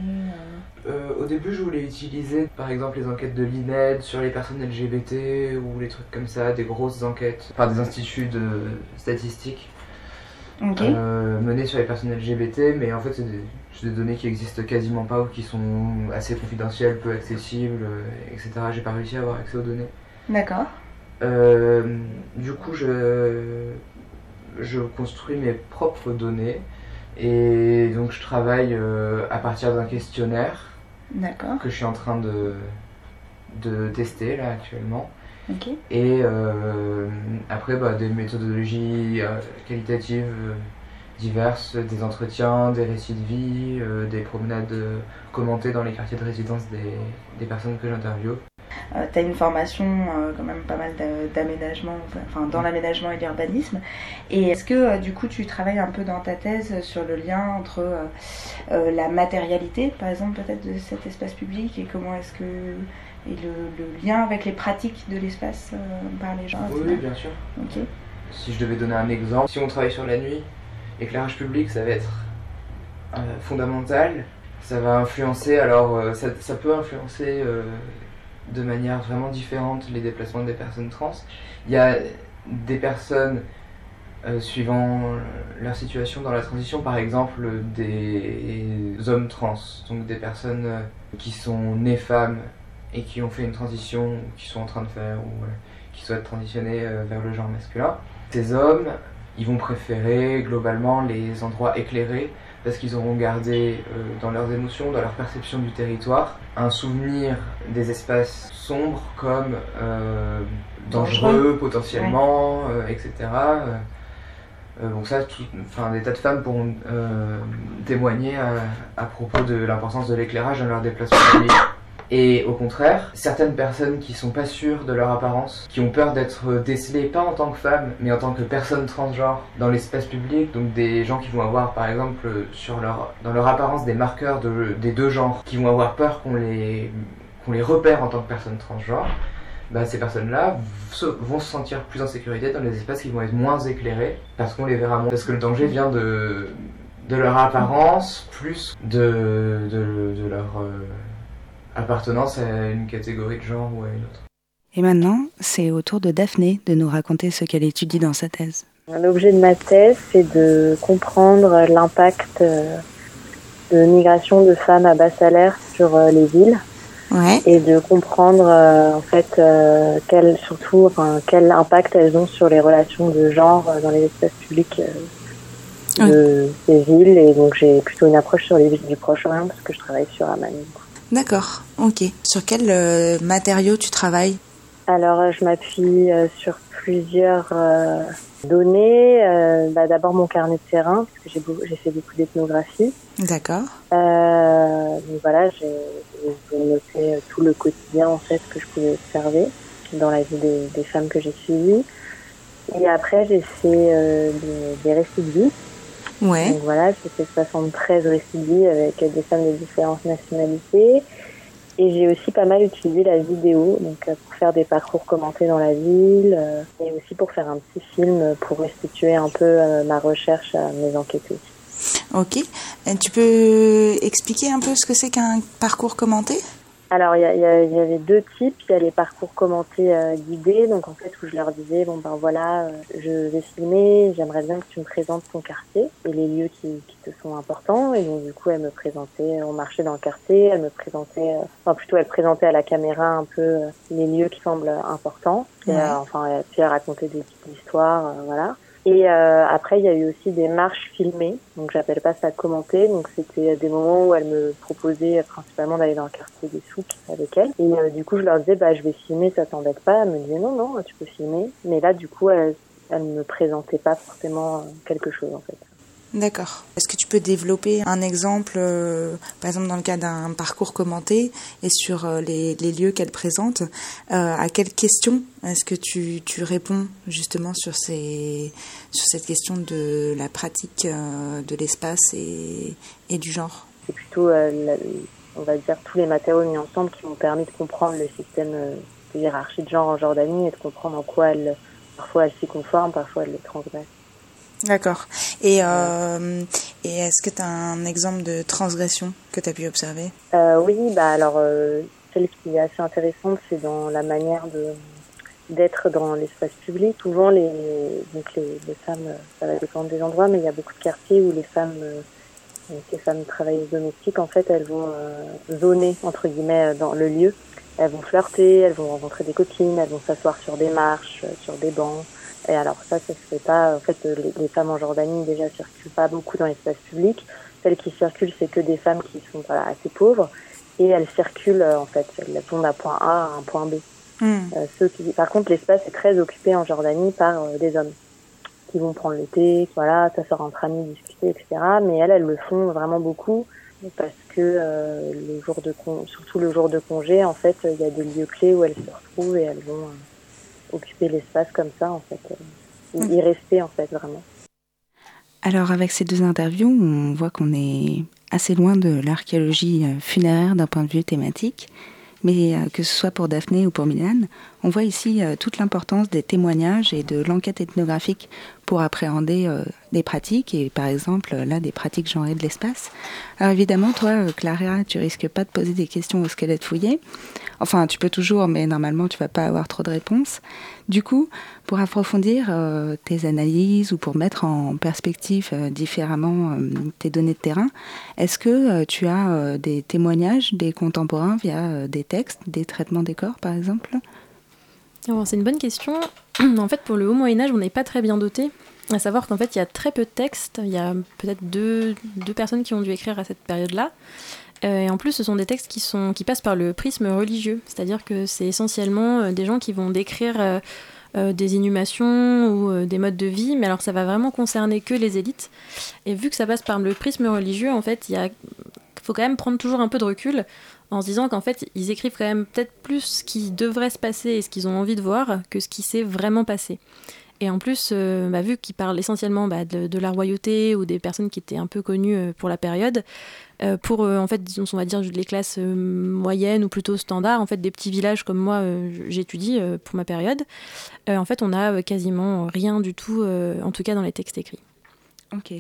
Au début, je voulais utiliser par exemple les enquêtes de l'INED sur les personnes LGBT ou les trucs comme ça, des grosses enquêtes par des instituts de statistiques menées sur les personnes LGBT, mais en fait, c'est des, des, données qui existent quasiment pas ou qui sont assez confidentielles, peu accessibles, etc. J'ai pas réussi à avoir accès aux données. D'accord. Euh, du coup, je, je construis mes propres données et donc je travaille euh, à partir d'un questionnaire que je suis en train de, de tester là actuellement. Et euh, après, bah, des méthodologies qualitatives diverses, des entretiens, des récits de vie, des promenades commentées dans les quartiers de résidence des, des personnes que j'interviewe. Euh, tu as une formation euh, quand même pas mal d'aménagement, enfin dans l'aménagement et l'urbanisme. Et est-ce que euh, du coup tu travailles un peu dans ta thèse sur le lien entre la matérialité, par exemple peut-être de cet espace public et comment est-ce que et le, lien avec les pratiques de l'espace par les gens. Oui, bien sûr. Si je devais donner un exemple, si on travaille sur la nuit, l'éclairage public, ça va être fondamental. Ça va influencer, alors ça, ça peut influencer de manière vraiment différente les déplacements des personnes trans. Il y a des personnes euh, suivant leur situation dans la transition, par exemple des hommes trans, donc des personnes euh, qui sont nées femmes et qui ont fait une transition, qui sont en train de faire, ou qui souhaitent transitionner euh, vers le genre masculin. Ces hommes, ils vont préférer globalement les endroits éclairés parce qu'ils auront gardé dans leurs émotions, dans leur perception du territoire, un souvenir des espaces sombres comme dangereux potentiellement, etc. Euh, donc ça, enfin, des tas de femmes pourront euh, témoigner à, propos de l'importance de l'éclairage dans leur déplacement. Et au contraire, certaines personnes qui sont pas sûres de leur apparence, qui ont peur d'être décelées pas en tant que femmes, mais en tant que personnes transgenres dans l'espace public, donc des gens qui vont avoir par exemple sur leur, dans leur apparence des marqueurs de, des deux genres, qui vont avoir peur qu'on les, qu'on les repère en tant que personnes transgenres, bah, ces personnes-là vont se sentir plus en sécurité dans les espaces qui vont être moins éclairés parce qu'on les verra moins. Parce que le danger vient de, leur apparence plus de, de, leur euh, appartenance à une catégorie de genre ou à une autre. Et maintenant, c'est au tour de Daphné de nous raconter ce qu'elle étudie dans sa thèse. L'objet de ma thèse, c'est de comprendre l'impact euh, de migration de femmes à bas salaire sur euh, les villes et de comprendre euh, en fait quel, surtout enfin, quel impact elles ont sur les relations de genre dans les espaces publics de ces villes et donc j'ai plutôt une approche sur les villes du Proche-Orient parce que je travaille sur Amman. D'accord, ok. Sur quel matériau tu travailles? Alors je m'appuie sur plusieurs données. bah, D'abord mon carnet de terrain parce que j'ai fait beaucoup d'ethnographie. D'accord. donc voilà, j'ai noté tout le quotidien en fait que je pouvais observer dans la vie des, femmes que j'ai suivies. Et après, j'ai fait euh, des, récits de vie. Ouais. Donc voilà, j'ai fait 73 récits avec des femmes de différentes nationalités. Et j'ai aussi pas mal utilisé la vidéo, donc euh, pour faire des parcours commentés dans la ville, euh, et aussi pour faire un petit film pour restituer un peu ma recherche à mes enquêtes aussi. Ok. tu peux expliquer un peu ce que c'est qu'un parcours commenté? Alors, il y, avait deux types. Il y a les parcours commentés euh, guidés, donc en fait où je leur disais bon ben voilà, euh, je vais filmer, j'aimerais bien que tu me présentes ton quartier et les lieux qui, te sont importants. Et donc du coup, elle me présentait, on marchait dans le quartier, elle me présentait, euh, enfin plutôt elle présentait à la caméra un peu les lieux qui semblent importants. enfin, puis elle racontait des petites histoires, voilà. Et euh, après, il y a eu aussi des marches filmées, donc j'appelle pas ça commenter, donc c'était des moments où elle me proposait principalement d'aller dans le quartier des souks avec elle. Et euh, du coup, je leur disais, bah je vais filmer, ça t'embête pas Elle me disait, non, non, tu peux filmer. Mais là, du coup, elle, elle me présentait pas forcément quelque chose en fait. D'accord. Est-ce que tu peux développer un exemple, euh, par exemple dans le cas d'un parcours commenté et sur euh, les, lieux qu'elle présente, euh, à quelles questions est-ce que tu, tu, réponds justement sur, ces, sur cette question de la pratique de l'espace et, et, du genre? C'est plutôt, on va dire, tous les matériaux mis ensemble qui m'ont permis de comprendre le système de hiérarchie de genre en Jordanie et de comprendre en quoi elle, parfois elle s'y conforme, parfois elle le transgresse. D'accord. Et, euh, et est-ce que tu as un exemple de transgression que tu as pu observer? Euh, Oui, bah alors euh, celle qui est assez intéressante, c'est dans la manière de d'être dans l'espace public. Souvent, les, donc les, les, femmes, ça va dépendre des endroits, mais il y a beaucoup de quartiers où les femmes, les femmes travailleuses domestiques, en fait, elles vont zoner, entre guillemets, dans le lieu. Elles vont flirter, elles vont rencontrer des copines, elles vont s'asseoir sur des marches, sur des bancs. Et alors ça, ça se fait pas. En fait, les, femmes en Jordanie déjà circulent pas beaucoup dans l'espace public. Celles qui circulent, c'est que des femmes qui sont assez pauvres et elles circulent euh, en fait. Elles vont d'un point A à un point B. Hmm. Euh, ceux qui, par contre, l'espace est très occupé en Jordanie par euh, des hommes qui vont prendre le thé, voilà, ça sort entre amis, discuter, etc. Mais elles, elles le font vraiment beaucoup parce que le jour de surtout le jour de congé, en fait, il y a des lieux clés où elles se retrouvent et elles vont occuper l'espace comme ça, en fait, euh, y rester, en fait, vraiment. Alors, avec ces deux interviews, on voit qu'on est assez loin de l'archéologie euh, funéraire d'un point de vue thématique. mais que ce soit pour Daphné ou pour Milan, on voit ici toute l'importance des témoignages et de l'enquête ethnographique pour appréhender des pratiques et par exemple là des pratiques genrées de l'espace. Alors évidemment, toi, Clara, tu risques pas de poser des questions au squelette fouillé. Enfin, tu peux toujours, mais normalement, tu vas pas avoir trop de réponses. Du coup, pour approfondir euh, tes analyses ou pour mettre en perspective euh, différemment euh, tes données de terrain, est-ce que tu as des témoignages des contemporains via des textes, des traitements des corps, par exemple? C'est une bonne question. en fait, pour le haut Moyen Âge, on n'est pas très bien doté. À savoir qu'en fait, il y a très peu de textes. Il y a peut-être deux, deux personnes qui ont dû écrire à cette période-là. Euh, et en plus, ce sont des textes qui, sont, qui passent par le prisme religieux, c'est-à-dire que c'est essentiellement euh, des gens qui vont décrire euh, des inhumations ou des modes de vie, mais alors ça va vraiment concerner que les élites. Et vu que ça passe par le prisme religieux, en fait, il faut quand même prendre toujours un peu de recul en se disant qu'en fait, ils écrivent quand même peut-être plus ce qui devrait se passer et ce qu'ils ont envie de voir que ce qui s'est vraiment passé. Et en plus, bah, vu qu'ils parlent essentiellement bah, de, la royauté ou des personnes qui étaient un peu connues pour la période, euh, pour euh, en fait disons on va dire les classes euh, moyennes ou plutôt standards en fait des petits villages comme moi j'étudie pour ma période en fait on a quasiment rien du tout en tout cas dans les textes écrits. Ok.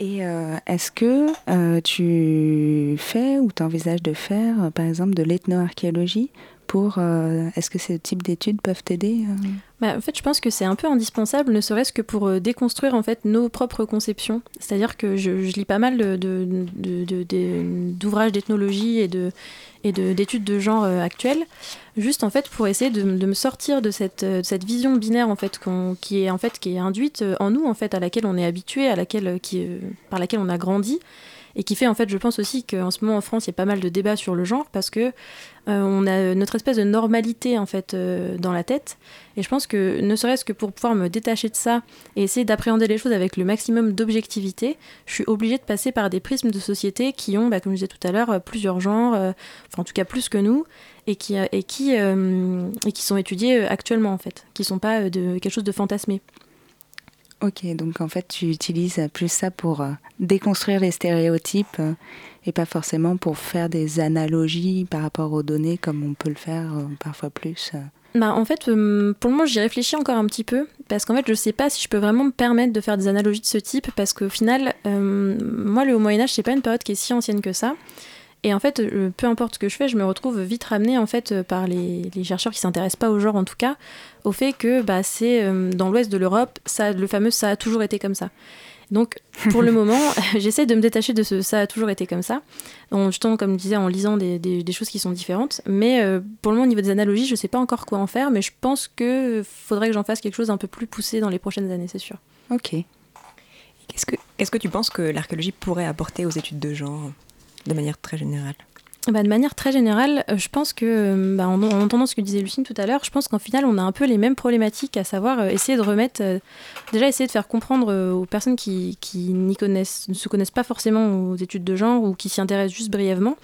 Et est-ce que tu fais ou tu envisages de faire par exemple de l'ethnoarchéologie pour est-ce que ce type d'études peuvent t'aider bah, en fait, je pense que c'est un peu indispensable, ne serait-ce que pour euh, déconstruire en fait nos propres conceptions. C'est-à-dire que je, lis pas mal d'ouvrages d'ethnologie et de et d'études de, genre euh, actuelles, juste en fait pour essayer de, me sortir de cette, euh, cette vision binaire en fait qui est induite en nous en fait à laquelle on est habitué, à laquelle par laquelle on a grandi et qui fait en fait je pense aussi qu'en ce moment en France il y a pas mal de débats sur le genre parce que euh, on a notre espèce de normalité en fait euh, dans la tête. Et je pense que ne serait-ce que pour pouvoir me détacher de ça et essayer d'appréhender les choses avec le maximum d'objectivité je suis obligée de passer par des prismes de société qui ont bah, comme je disais tout à l'heure plusieurs genres euh, enfin en tout cas plus que nous et qui, et qui, et qui sont étudiés actuellement en fait qui sont pas de quelque chose de fantasmé Ok, donc en fait, tu utilises plus ça pour euh, déconstruire les stéréotypes euh, et pas forcément pour faire des analogies par rapport aux données comme on peut le faire euh, parfois plus. Bah, en fait, pour le moment, j'y réfléchis encore un petit peu parce qu'en fait, je sais pas si je peux vraiment me permettre de faire des analogies de ce type parce qu'au final, moi, le Haut Moyen-Âge, c'est pas une période qui est si ancienne que ça. Et en fait, peu importe ce que je fais, je me retrouve vite ramenée en fait par les, les chercheurs qui s'intéressent pas au genre en tout cas, au fait que bah, c'est euh, dans l'ouest de l'Europe, ça, le fameux ça a toujours été comme ça. Donc, pour le moment, j'essaie de me détacher de ce ça a toujours été comme ça, en jetant, comme je disais, en lisant des, des, choses qui sont différentes. Mais euh, pour le moment, au niveau des analogies, je ne sais pas encore quoi en faire, mais je pense qu'il faudrait que j'en fasse quelque chose un peu plus poussé dans les prochaines années, c'est sûr. Ok. Qu'est-ce que, qu'est-ce que tu penses que l'archéologie pourrait apporter aux études de genre, de manière très générale. Bah, de manière très générale, euh, je pense que, euh, bah, en, entendant ce que disait Lucine tout à l'heure, je pense qu'en final, on a un peu les mêmes problématiques, à savoir euh, essayer de remettre, déjà essayer de faire comprendre aux personnes qui, qui connaissent, ne se connaissent pas forcément aux études de genre ou qui s'y intéressent juste brièvement,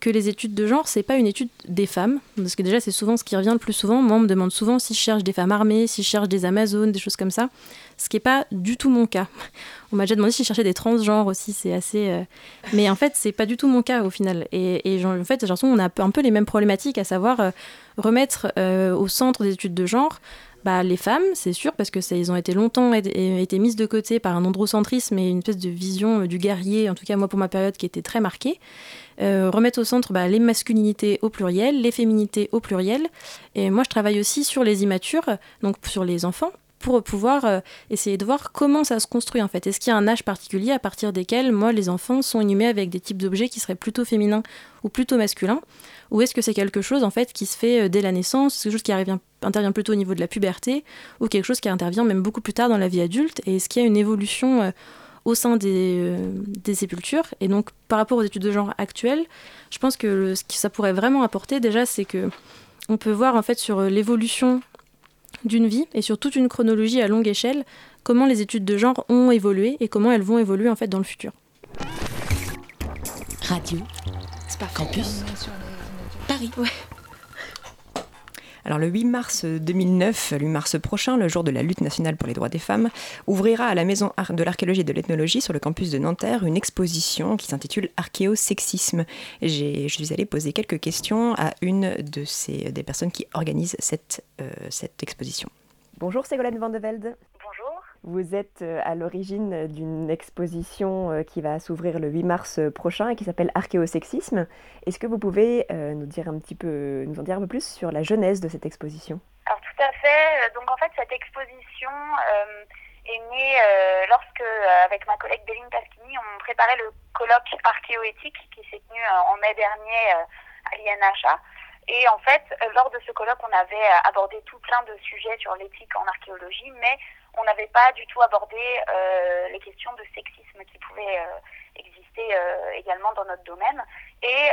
que les études de genre, c'est pas une étude des femmes, parce que déjà c'est souvent ce qui revient le plus souvent. Moi, on me demande souvent si je cherche des femmes armées, si je cherche des Amazones, des choses comme ça, ce qui n'est pas du tout mon cas. On m'a déjà demandé si je cherchais des transgenres aussi, c'est assez. Euh, mais en fait, c'est pas du tout mon cas au final. Et, en fait, j'ai l'impression qu'on a un peu les mêmes problématiques, à savoir euh, remettre euh, au centre des études de genre bah, les femmes, c'est sûr, parce que ont été longtemps été mises de côté par un androcentrisme et une espèce de vision du guerrier, en tout cas moi pour ma période, qui était très marquée. Remettre au centre bah, les masculinités au pluriel, les féminités au pluriel. Et moi, je travaille aussi sur les immatures, donc sur les enfants, pour pouvoir euh, essayer de voir comment ça se construit en fait. Est-ce qu'il y a un âge particulier à partir desquels, moi, les enfants sont inhumés avec des types d'objets qui seraient plutôt féminins ou plutôt masculins? Ou est-ce que c'est quelque chose en fait qui se fait euh, dès la naissance, quelque chose qui arrive, intervient plutôt au niveau de la puberté, ou quelque chose qui intervient même beaucoup plus tard dans la vie adulte? Et est-ce qu'il y a une évolution au sein euh, des, sépultures? Et donc, par rapport aux études de genre actuelles, je pense que ce que ça pourrait vraiment apporter, déjà, c'est que on peut voir en fait sur euh, l'évolution d'une vie et sur toute une chronologie à longue échelle comment les études de genre ont évolué et comment elles vont évoluer en fait dans le futur. Radio. Campus. Paris. Ouais. Alors le 8 mars 2009, le 8 mars prochain, le jour de la lutte nationale pour les droits des femmes, ouvrira à la Maison de l'archéologie et de l'ethnologie sur le campus de Nanterre une exposition qui s'intitule Archéosexisme. Je suis allée poser quelques questions à une de ces, des personnes qui organisent cette, euh, cette exposition. Bonjour Ségolène Van de Velde. Vous êtes euh, à l'origine d'une exposition euh, qui va s'ouvrir le 8 mars euh, prochain et qui s'appelle Archéosexisme. Est-ce que vous pouvez nous dire un petit peu, nous en dire un peu plus sur la genèse de cette exposition? Alors tout à fait. Donc en fait cette exposition est née lorsque, avec ma collègue Béline Pasquini, on préparait le colloque archéoéthique qui s'est tenu en mai dernier à l'INHA. Et en fait, lors de ce colloque, on avait abordé tout plein de sujets sur l'éthique en archéologie, mais on n'avait pas du tout abordé euh, les questions de sexisme qui pouvaient euh, exister euh, également dans notre domaine. Et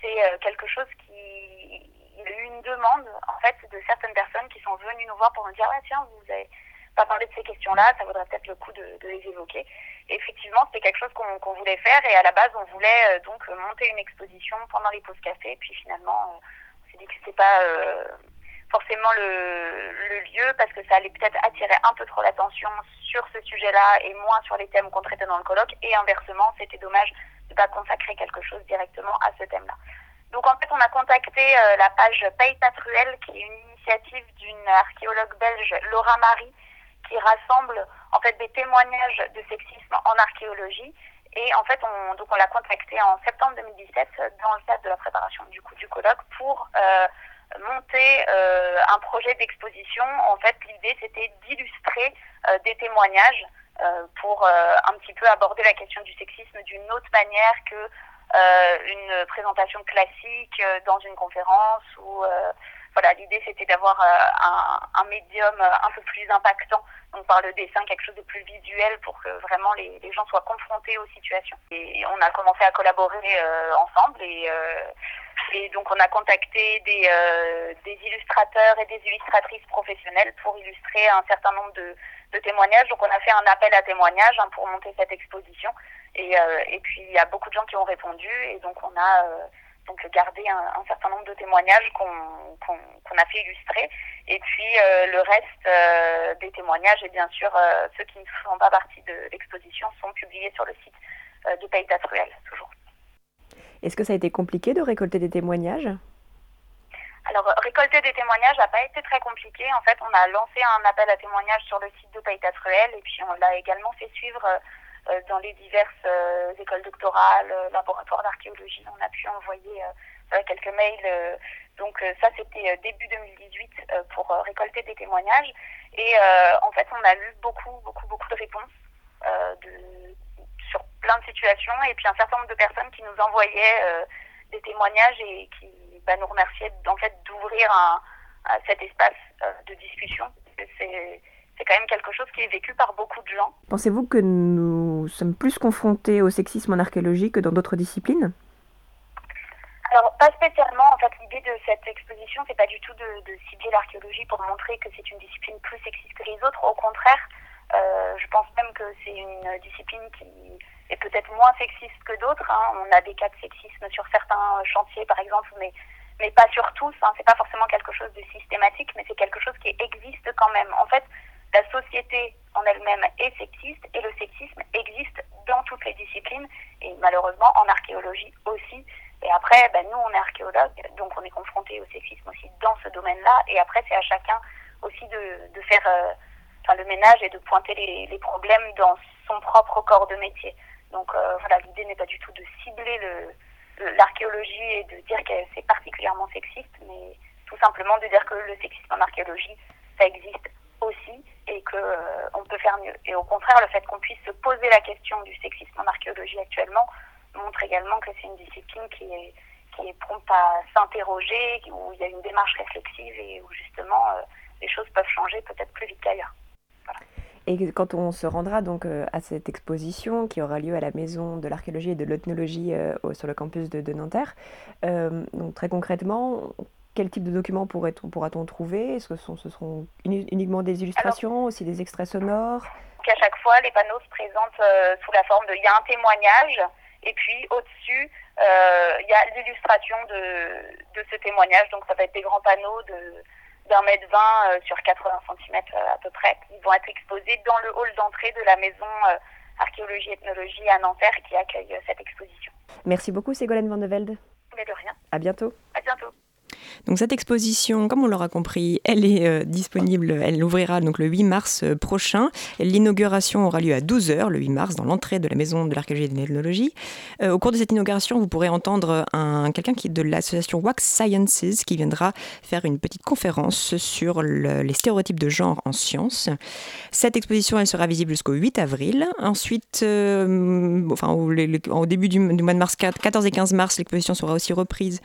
c'est quelque chose qui il y a eu une demande en fait de certaines personnes qui sont venues nous voir pour nous dire ah tiens vous avez pas parlé de ces questions-là, ça vaudrait peut-être le coup de, les évoquer. Effectivement, c'était quelque chose qu'on voulait faire et à la base, on voulait donc monter une exposition pendant les pauses café. Puis finalement, on s'est dit que c'était pas forcément le, le, lieu parce que ça allait peut-être attirer un peu trop l'attention sur ce sujet-là et moins sur les thèmes qu'on traitait dans le colloque. Et inversement, c'était dommage de pas consacrer quelque chose directement à ce thème-là. Donc en fait, on a contacté euh, la page Paye Patruel, qui est une initiative d'une archéologue belge, Laura Marie, qui rassemble en fait des témoignages de sexisme en archéologie. Et en fait, on, donc on l'a contacté en septembre 2017 dans le cadre de la préparation du coup du colloque pour euh, monter euh, un projet d'exposition. En fait, l'idée, c'était d'illustrer euh, des témoignages euh, pour un petit peu aborder la question du sexisme d'une autre manière que une présentation classique dans une conférence ou voilà, l'idée c'était d'avoir un, un, médium un peu plus impactant, donc par le dessin, quelque chose de plus visuel pour que vraiment les, gens soient confrontés aux situations. Et on a commencé à collaborer ensemble et donc on a contacté des, euh, illustrateurs et des illustratrices professionnelles pour illustrer un certain nombre de, témoignages. Donc on a fait un appel à témoignages hein, pour monter cette exposition. Et, euh, et puis il y a beaucoup de gens qui ont répondu et donc on a euh, donc gardé un, un, certain nombre de témoignages qu'on qu'on a fait illustrer. Et puis le reste des témoignages et bien sûr ceux qui ne font pas partie de l'exposition sont publiés sur le site de Pays Truel, toujours. Est-ce que ça a été compliqué de récolter des témoignages? Alors, récolter des témoignages n'a pas été très compliqué. En fait, on a lancé un appel à témoignages sur le site de Ruel et puis on l'a également fait suivre euh, dans les diverses euh, écoles doctorales, euh, laboratoires d'archéologie. On a pu envoyer quelques mails. donc, ça, c'était début 2018 pour récolter des témoignages. Et en fait, on a eu beaucoup, beaucoup, beaucoup de réponses de sur plein de situations et puis un certain nombre de personnes qui nous envoyaient euh, des témoignages et qui bah, nous remerciaient en fait d'ouvrir un, cet espace euh, de discussion. C'est c'est quand même quelque chose qui est vécu par beaucoup de gens. Pensez-vous que nous sommes plus confrontés au sexisme en archéologie que dans d'autres disciplines? Alors, pas spécialement. En fait, l'idée de cette exposition, c'est pas du tout de, de cibler l'archéologie pour montrer que c'est une discipline plus sexiste que les autres. Au contraire, euh, je pense même que c'est une discipline qui est peut-être moins sexiste que d'autres. Hein. On a des cas de sexisme sur certains chantiers, par exemple, mais mais pas sur tous. Hein. C'est pas forcément quelque chose de systématique, mais c'est quelque chose qui existe quand même. En fait, la société en elle-même est sexiste et le sexisme existe dans toutes les disciplines et malheureusement en archéologie aussi. Et après, ben, nous, on est archéologues, donc on est confronté au sexisme aussi dans ce domaine-là. Et après, c'est à chacun aussi de, de faire euh, le ménage et de pointer les, les, problèmes dans son propre corps de métier. Donc euh, voilà, l'idée n'est pas du tout de cibler l'archéologie et de dire que c'est particulièrement sexiste, mais tout simplement de dire que le sexisme en archéologie, ça existe et que euh, on peut faire mieux. Et au contraire, le fait qu'on puisse se poser la question du sexisme en archéologie actuellement montre également que c'est une discipline qui est qui est prompte à s'interroger, où il y a une démarche réflexive et où justement euh, les choses peuvent changer peut-être plus vite qu'ailleurs. Et quand on se rendra donc euh, à cette exposition qui aura lieu à la Maison de l'archéologie et de l'ethnologie euh, sur le campus de, Nanterre, donc très concrètement, quel type de documents pourra-t-on trouver? Est-ce que ce, seront uniquement des illustrations, aussi des extraits sonores? À chaque fois, les panneaux se présentent sous la forme de il y a un témoignage Et puis au-dessus, il y a l'illustration de, de ce témoignage. Donc ça va être des grands panneaux de d'un mètre vingt sur 80 cm à peu près, qui vont être exposés dans le hall d'entrée de la maison archéologie et ethnologie à Nanterre qui accueille cette exposition. Merci beaucoup Ségolène Van de Velde. Mais de rien. À bientôt. À bientôt. Donc cette exposition, comme on l'aura compris, elle est euh, disponible, elle ouvrira donc le 8 mars euh, prochain. L'inauguration aura lieu à 12h le 8 mars dans l'entrée de la maison de l'archéologie et de l'ethnologie. Euh, au cours de cette inauguration, vous pourrez entendre un, quelqu'un qui est de l'association Wax Sciences qui viendra faire une petite conférence sur les stéréotypes de genre en sciences. Cette exposition, elle sera visible jusqu'au 8 avril. Ensuite, enfin au, début du, mois de mars, 14 et 15 mars, l'exposition sera aussi reprise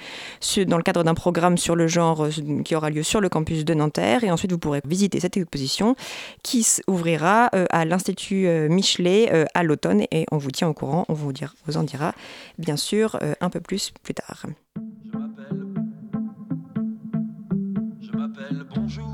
dans le cadre d'un programme sur le genre euh, qui aura lieu sur le campus de Nanterre. Et ensuite, vous pourrez visiter cette exposition qui ouvrira euh, à l'Institut euh, Michelet à l'automne. Et on vous tient au courant, on vous, vous en dira bien sûr un peu plus plus tard. Je m'appelle Bonjour.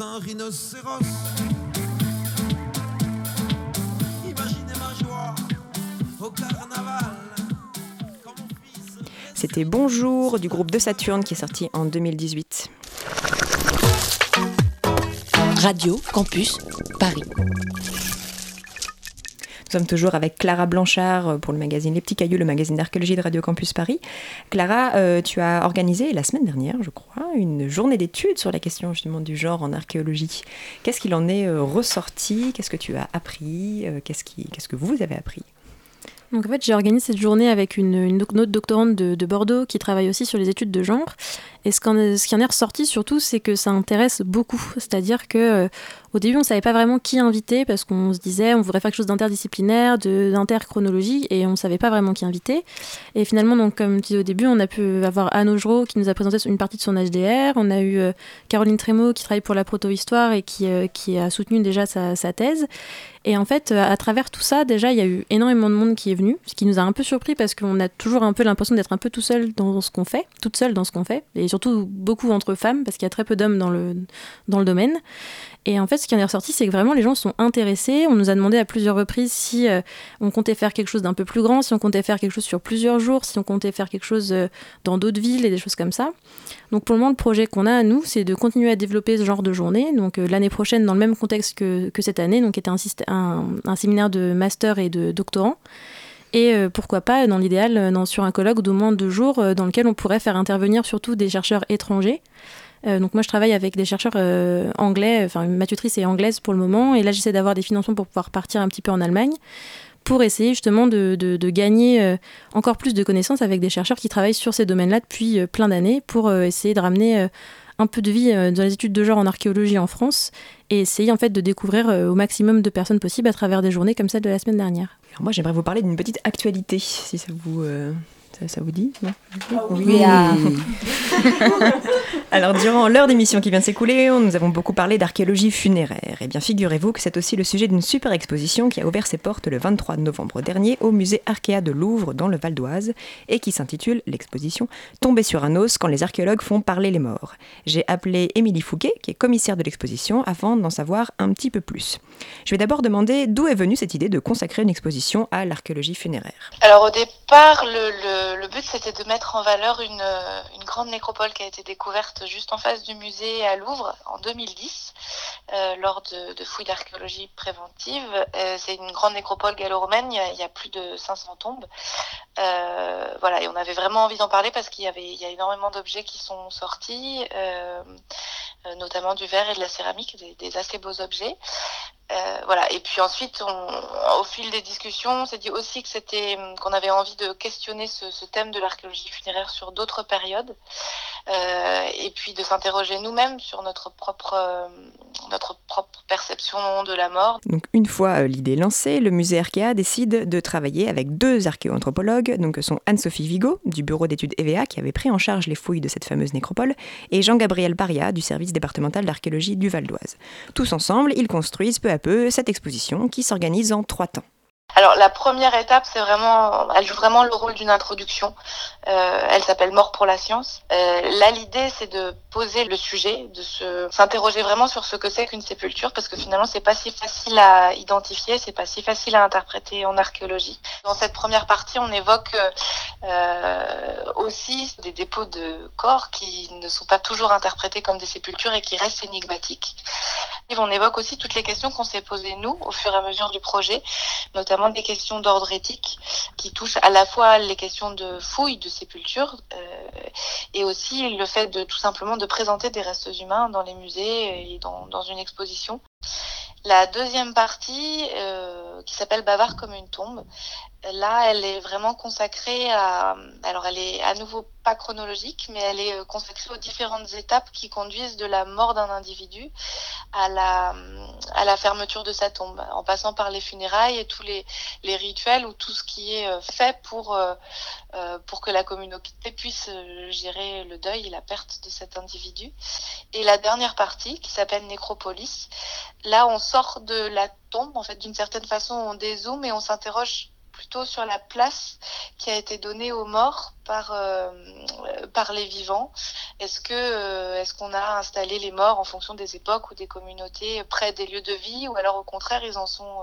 Un rhinocéros. Imaginez ma joie au carnaval. C'était Bonjour du groupe de Saturne qui est sorti en 2018. Radio Campus Paris. Nous sommes toujours avec Clara Blanchard euh, pour le magazine Les Petits Cailloux, le magazine d'archéologie de Radio Campus Paris. Clara, euh, tu as organisé la semaine dernière, je crois, une journée d'études sur la question justement du genre en archéologie. Qu'est-ce qu'il en est euh, ressorti? Qu'est-ce que tu as appris? Qu'est-ce que vous avez appris? Donc en fait, j'ai organisé cette journée avec une, autre doctorante de, Bordeaux qui travaille aussi sur les études de genre. Et ce, qui en est ressorti surtout, c'est que ça intéresse beaucoup. C'est-à-dire que au début, on ne savait pas vraiment qui inviter parce qu'on se disait on voudrait faire quelque chose d'interdisciplinaire, d'interchronologie, et on ne savait pas vraiment qui inviter. Et finalement, donc, comme tu disais au début, on a pu avoir Anne Augereau qui nous a présenté une partie de son HDR. On a eu euh, Caroline Trémaud qui travaille pour la proto-histoire et qui, euh, qui a soutenu déjà sa, thèse. Et en fait, à travers tout ça, déjà, il y a eu énormément de monde qui est venu, ce qui nous a un peu surpris parce qu'on a toujours un peu l'impression d'être un peu tout seul dans ce qu'on fait, toute seule dans ce qu'on fait, surtout beaucoup entre femmes parce qu'il y a très peu d'hommes dans le, dans le domaine. Et en fait, ce qui en est ressorti, c'est que vraiment les gens sont intéressés. On nous a demandé à plusieurs reprises si euh, on comptait faire quelque chose d'un peu plus grand, si on comptait faire quelque chose sur plusieurs jours, si on comptait faire quelque chose euh, dans d'autres villes et des choses comme ça. Donc pour le moment, le projet qu'on a à nous, c'est de continuer à développer ce genre de journée. Donc euh, l'année prochaine, dans le même contexte que, que cette année, donc était un, un, séminaire de master et de doctorant. Et pourquoi pas, dans l'idéal, sur un colloque d'au moins deux jours, dans lequel on pourrait faire intervenir surtout des chercheurs étrangers. Euh, donc moi je travaille avec des chercheurs euh, anglais, enfin ma tutrice est anglaise pour le moment, et là j'essaie d'avoir des financements pour pouvoir partir un petit peu en Allemagne pour essayer justement de, de, gagner euh, encore plus de connaissances avec des chercheurs qui travaillent sur ces domaines-là depuis plein d'années pour essayer de ramener un peu de vie dans les études de genre en archéologie en France et essayer en fait de découvrir au maximum de personnes possibles à travers des journées comme celle de la semaine dernière. moi j'aimerais vous parler d'une petite actualité si ça vous ça, vous dit ah Oui. Ah. Alors, durant l'heure d'émission qui vient de s'écouler, nous avons beaucoup parlé d'archéologie funéraire. Et eh bien, figurez-vous que c'est aussi le sujet d'une super exposition qui a ouvert ses portes le 23 novembre dernier au musée Arkea de Louvre dans le Val d'Oise et qui s'intitule l'exposition Tomber sur un os quand les archéologues font parler les morts. J'ai appelé Émilie Fouquet, qui est commissaire de l'exposition, afin d'en savoir un petit peu plus. Je vais d'abord demander d'où est venue cette idée de consacrer une exposition à l'archéologie funéraire. Alors, au départ, le le but, c'était de mettre en valeur une, une, grande nécropole qui a été découverte juste en face du musée à Louvre en 2010, euh, lors de, fouilles d'archéologie préventive. Euh, c'est une grande nécropole gallo-romaine, il, y a plus de 500 tombes. Euh, voilà, et on avait vraiment envie d'en parler parce qu'il y avait il y a énormément d'objets qui sont sortis, notamment du verre et de la céramique, des assez beaux objets. Euh, voilà. Et puis ensuite, on, au fil des discussions, on s'est dit aussi que c'était qu'on avait envie de questionner ce, ce thème de l'archéologie funéraire sur d'autres périodes, euh, et puis de s'interroger nous-mêmes sur notre propre euh, notre propre perception de la mort. Donc une fois euh, l'idée lancée, le musée Arkea décide de travailler avec deux archéoanthropologues, donc que sont Anne-Sophie Vigo du bureau d'études EVA qui avait pris en charge les fouilles de cette fameuse nécropole, et Jean-Gabriel Paria du service départemental d'archéologie du Val d'Oise. Tous ensemble, ils construisent peu à peu cette exposition qui s'organise en trois temps. Alors la première étape, c'est vraiment, elle joue vraiment le rôle d'une introduction. Euh, elle s'appelle Mort pour la science. Euh, là, l'idée, c'est de poser le sujet, de se s'interroger vraiment sur ce que c'est qu'une sépulture, parce que finalement, c'est pas si facile à identifier, c'est pas si facile à interpréter en archéologie. Dans cette première partie, on évoque euh, aussi des dépôts de corps qui ne sont pas toujours interprétés comme des sépultures et qui restent énigmatiques. On évoque aussi toutes les questions qu'on s'est posées nous au fur et à mesure du projet, notamment des questions d'ordre éthique qui touchent à la fois les questions de fouilles, de sépulture, euh, et aussi le fait de tout simplement de présenter des restes humains dans les musées et dans, dans une exposition. La deuxième partie, euh, qui s'appelle Bavard comme une tombe, là, elle est vraiment consacrée à. Alors, elle est à nouveau pas chronologique, mais elle est euh, consacrée aux différentes étapes qui conduisent de la mort d'un individu à la, à la fermeture de sa tombe, en passant par les funérailles et tous les, les rituels ou tout ce qui est euh, fait pour, pour que la communauté puisse gérer le deuil et la perte de cet individu. Et la dernière partie, qui s'appelle Nécropolis, là, on sort de la tombe, en fait, d'une certaine façon, on dézoome et on s'interroge plutôt sur la place qui a été donnée aux morts par, euh, par les vivants. Est-ce que euh, est-ce qu'on a installé les morts en fonction des époques ou des communautés près des lieux de vie ou alors au contraire ils en sont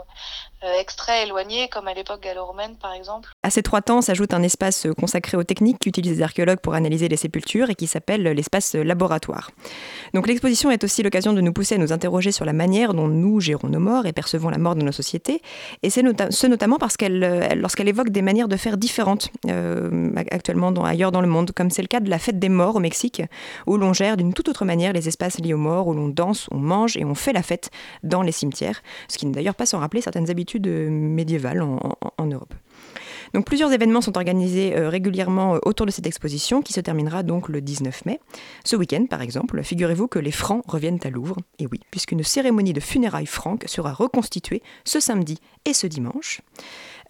euh, extraits éloignés comme à l'époque gallo-romaine par exemple? À ces trois temps s'ajoute un espace consacré aux techniques qu'utilisent les archéologues pour analyser les sépultures et qui s'appelle l'espace laboratoire. Donc l'exposition est aussi l'occasion de nous pousser à nous interroger sur la manière dont nous gérons nos morts et percevons la mort de nos sociétés. Et c'est ce notamment parce qu'elle lorsqu'elle évoque des manières de faire différentes actuellement ailleurs dans le monde, comme c'est le cas de la fête des morts au Mexique, où l'on gère d'une toute autre manière les espaces liés aux morts, où l'on danse, on mange et on fait la fête dans les cimetières, ce qui n'est d'ailleurs pas sans rappeler certaines habitudes euh, médiévales en, Europe. Donc plusieurs événements sont organisés euh, régulièrement euh, autour de cette exposition qui se terminera donc le 19 mai. Ce week-end par exemple, figurez-vous que les Francs reviennent à Louvre, et oui, puisqu'une cérémonie de funérailles franques sera reconstituée ce samedi et ce dimanche.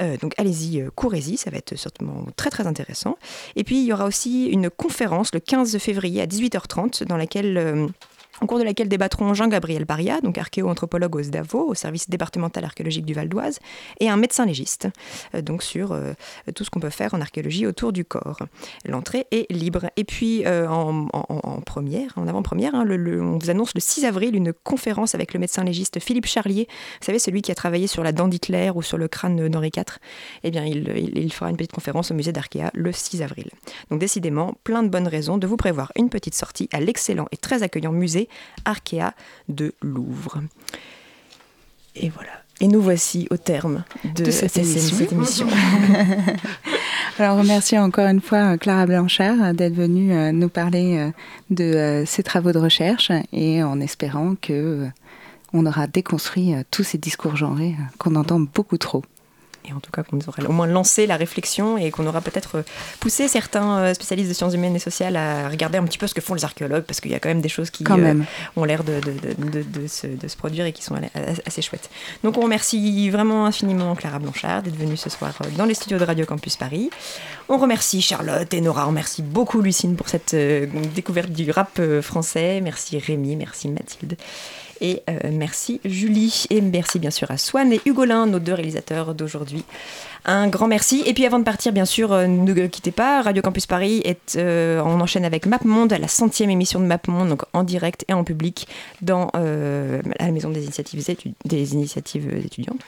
Euh, donc allez-y, euh, courez-y, ça va être certainement très très intéressant. Et puis il y aura aussi une conférence le 15 février à 18h30 dans laquelle euh, au cours de laquelle débattront Jean-Gabriel Baria, donc archéo-anthropologue au SDAVO, au service départemental archéologique du Val d'Oise, et un médecin légiste, euh, donc sur euh, tout ce qu'on peut faire en archéologie autour du corps. L'entrée est libre. Et puis euh, en, première, en avant-première, hein, on vous annonce le 6 avril une conférence avec le médecin légiste Philippe Charlier, vous savez, celui qui a travaillé sur la dent d'Hitler ou sur le crâne d'Henri IV. Eh bien, il, il fera une petite conférence au musée d'Archéa le 6 avril. Donc décidément, plein de bonnes raisons de vous prévoir une petite sortie à l'excellent et très accueillant musée Arkea de Louvre. Et voilà. Et nous voici au terme de, cette, émission. Alors, remercie encore une fois euh, Clara Blanchard euh, d'être venue euh, nous parler de ses travaux de recherche et en espérant que on aura déconstruit tous ces discours genrés qu'on entend beaucoup trop. Et en tout cas qu'on aura au moins lancé la réflexion et qu'on aura peut-être poussé certains spécialistes de sciences humaines et sociales à regarder un petit peu ce que font les archéologues, parce qu'il y a quand même des choses qui ont l'air de, de, de, se, de, se, produire et qui sont assez chouettes. Donc on remercie vraiment infiniment Clara Blanchard d'être venue ce soir dans les studios de Radio Campus Paris. On remercie Charlotte et Nora, on remercie beaucoup Lucine pour cette découverte du rap français. Merci Rémi, merci Mathilde. Et euh, merci Julie. Et merci bien sûr à Swan et Hugolin, nos deux réalisateurs d'aujourd'hui. Un grand merci. Et puis avant de partir, bien sûr, euh, ne quittez pas. Radio Campus Paris est, euh, on enchaîne avec MapMonde, la centième émission de MapMonde, donc en direct et en public dans la maison des initiatives, étudiantes,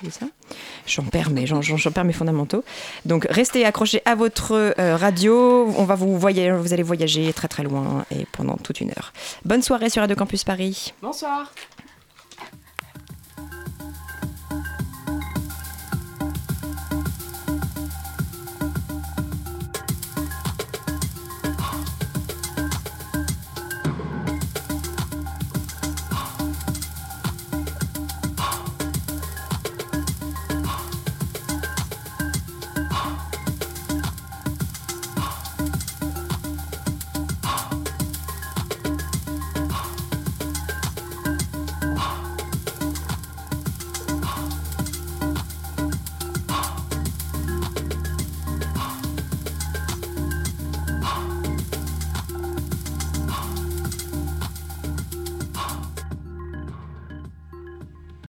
j'en, perds mes fondamentaux. Donc restez accrochés à votre radio. On va vous voyager, vous allez voyager très très loin et pendant toute une heure. Bonne soirée sur Radio Campus Paris. Bonsoir.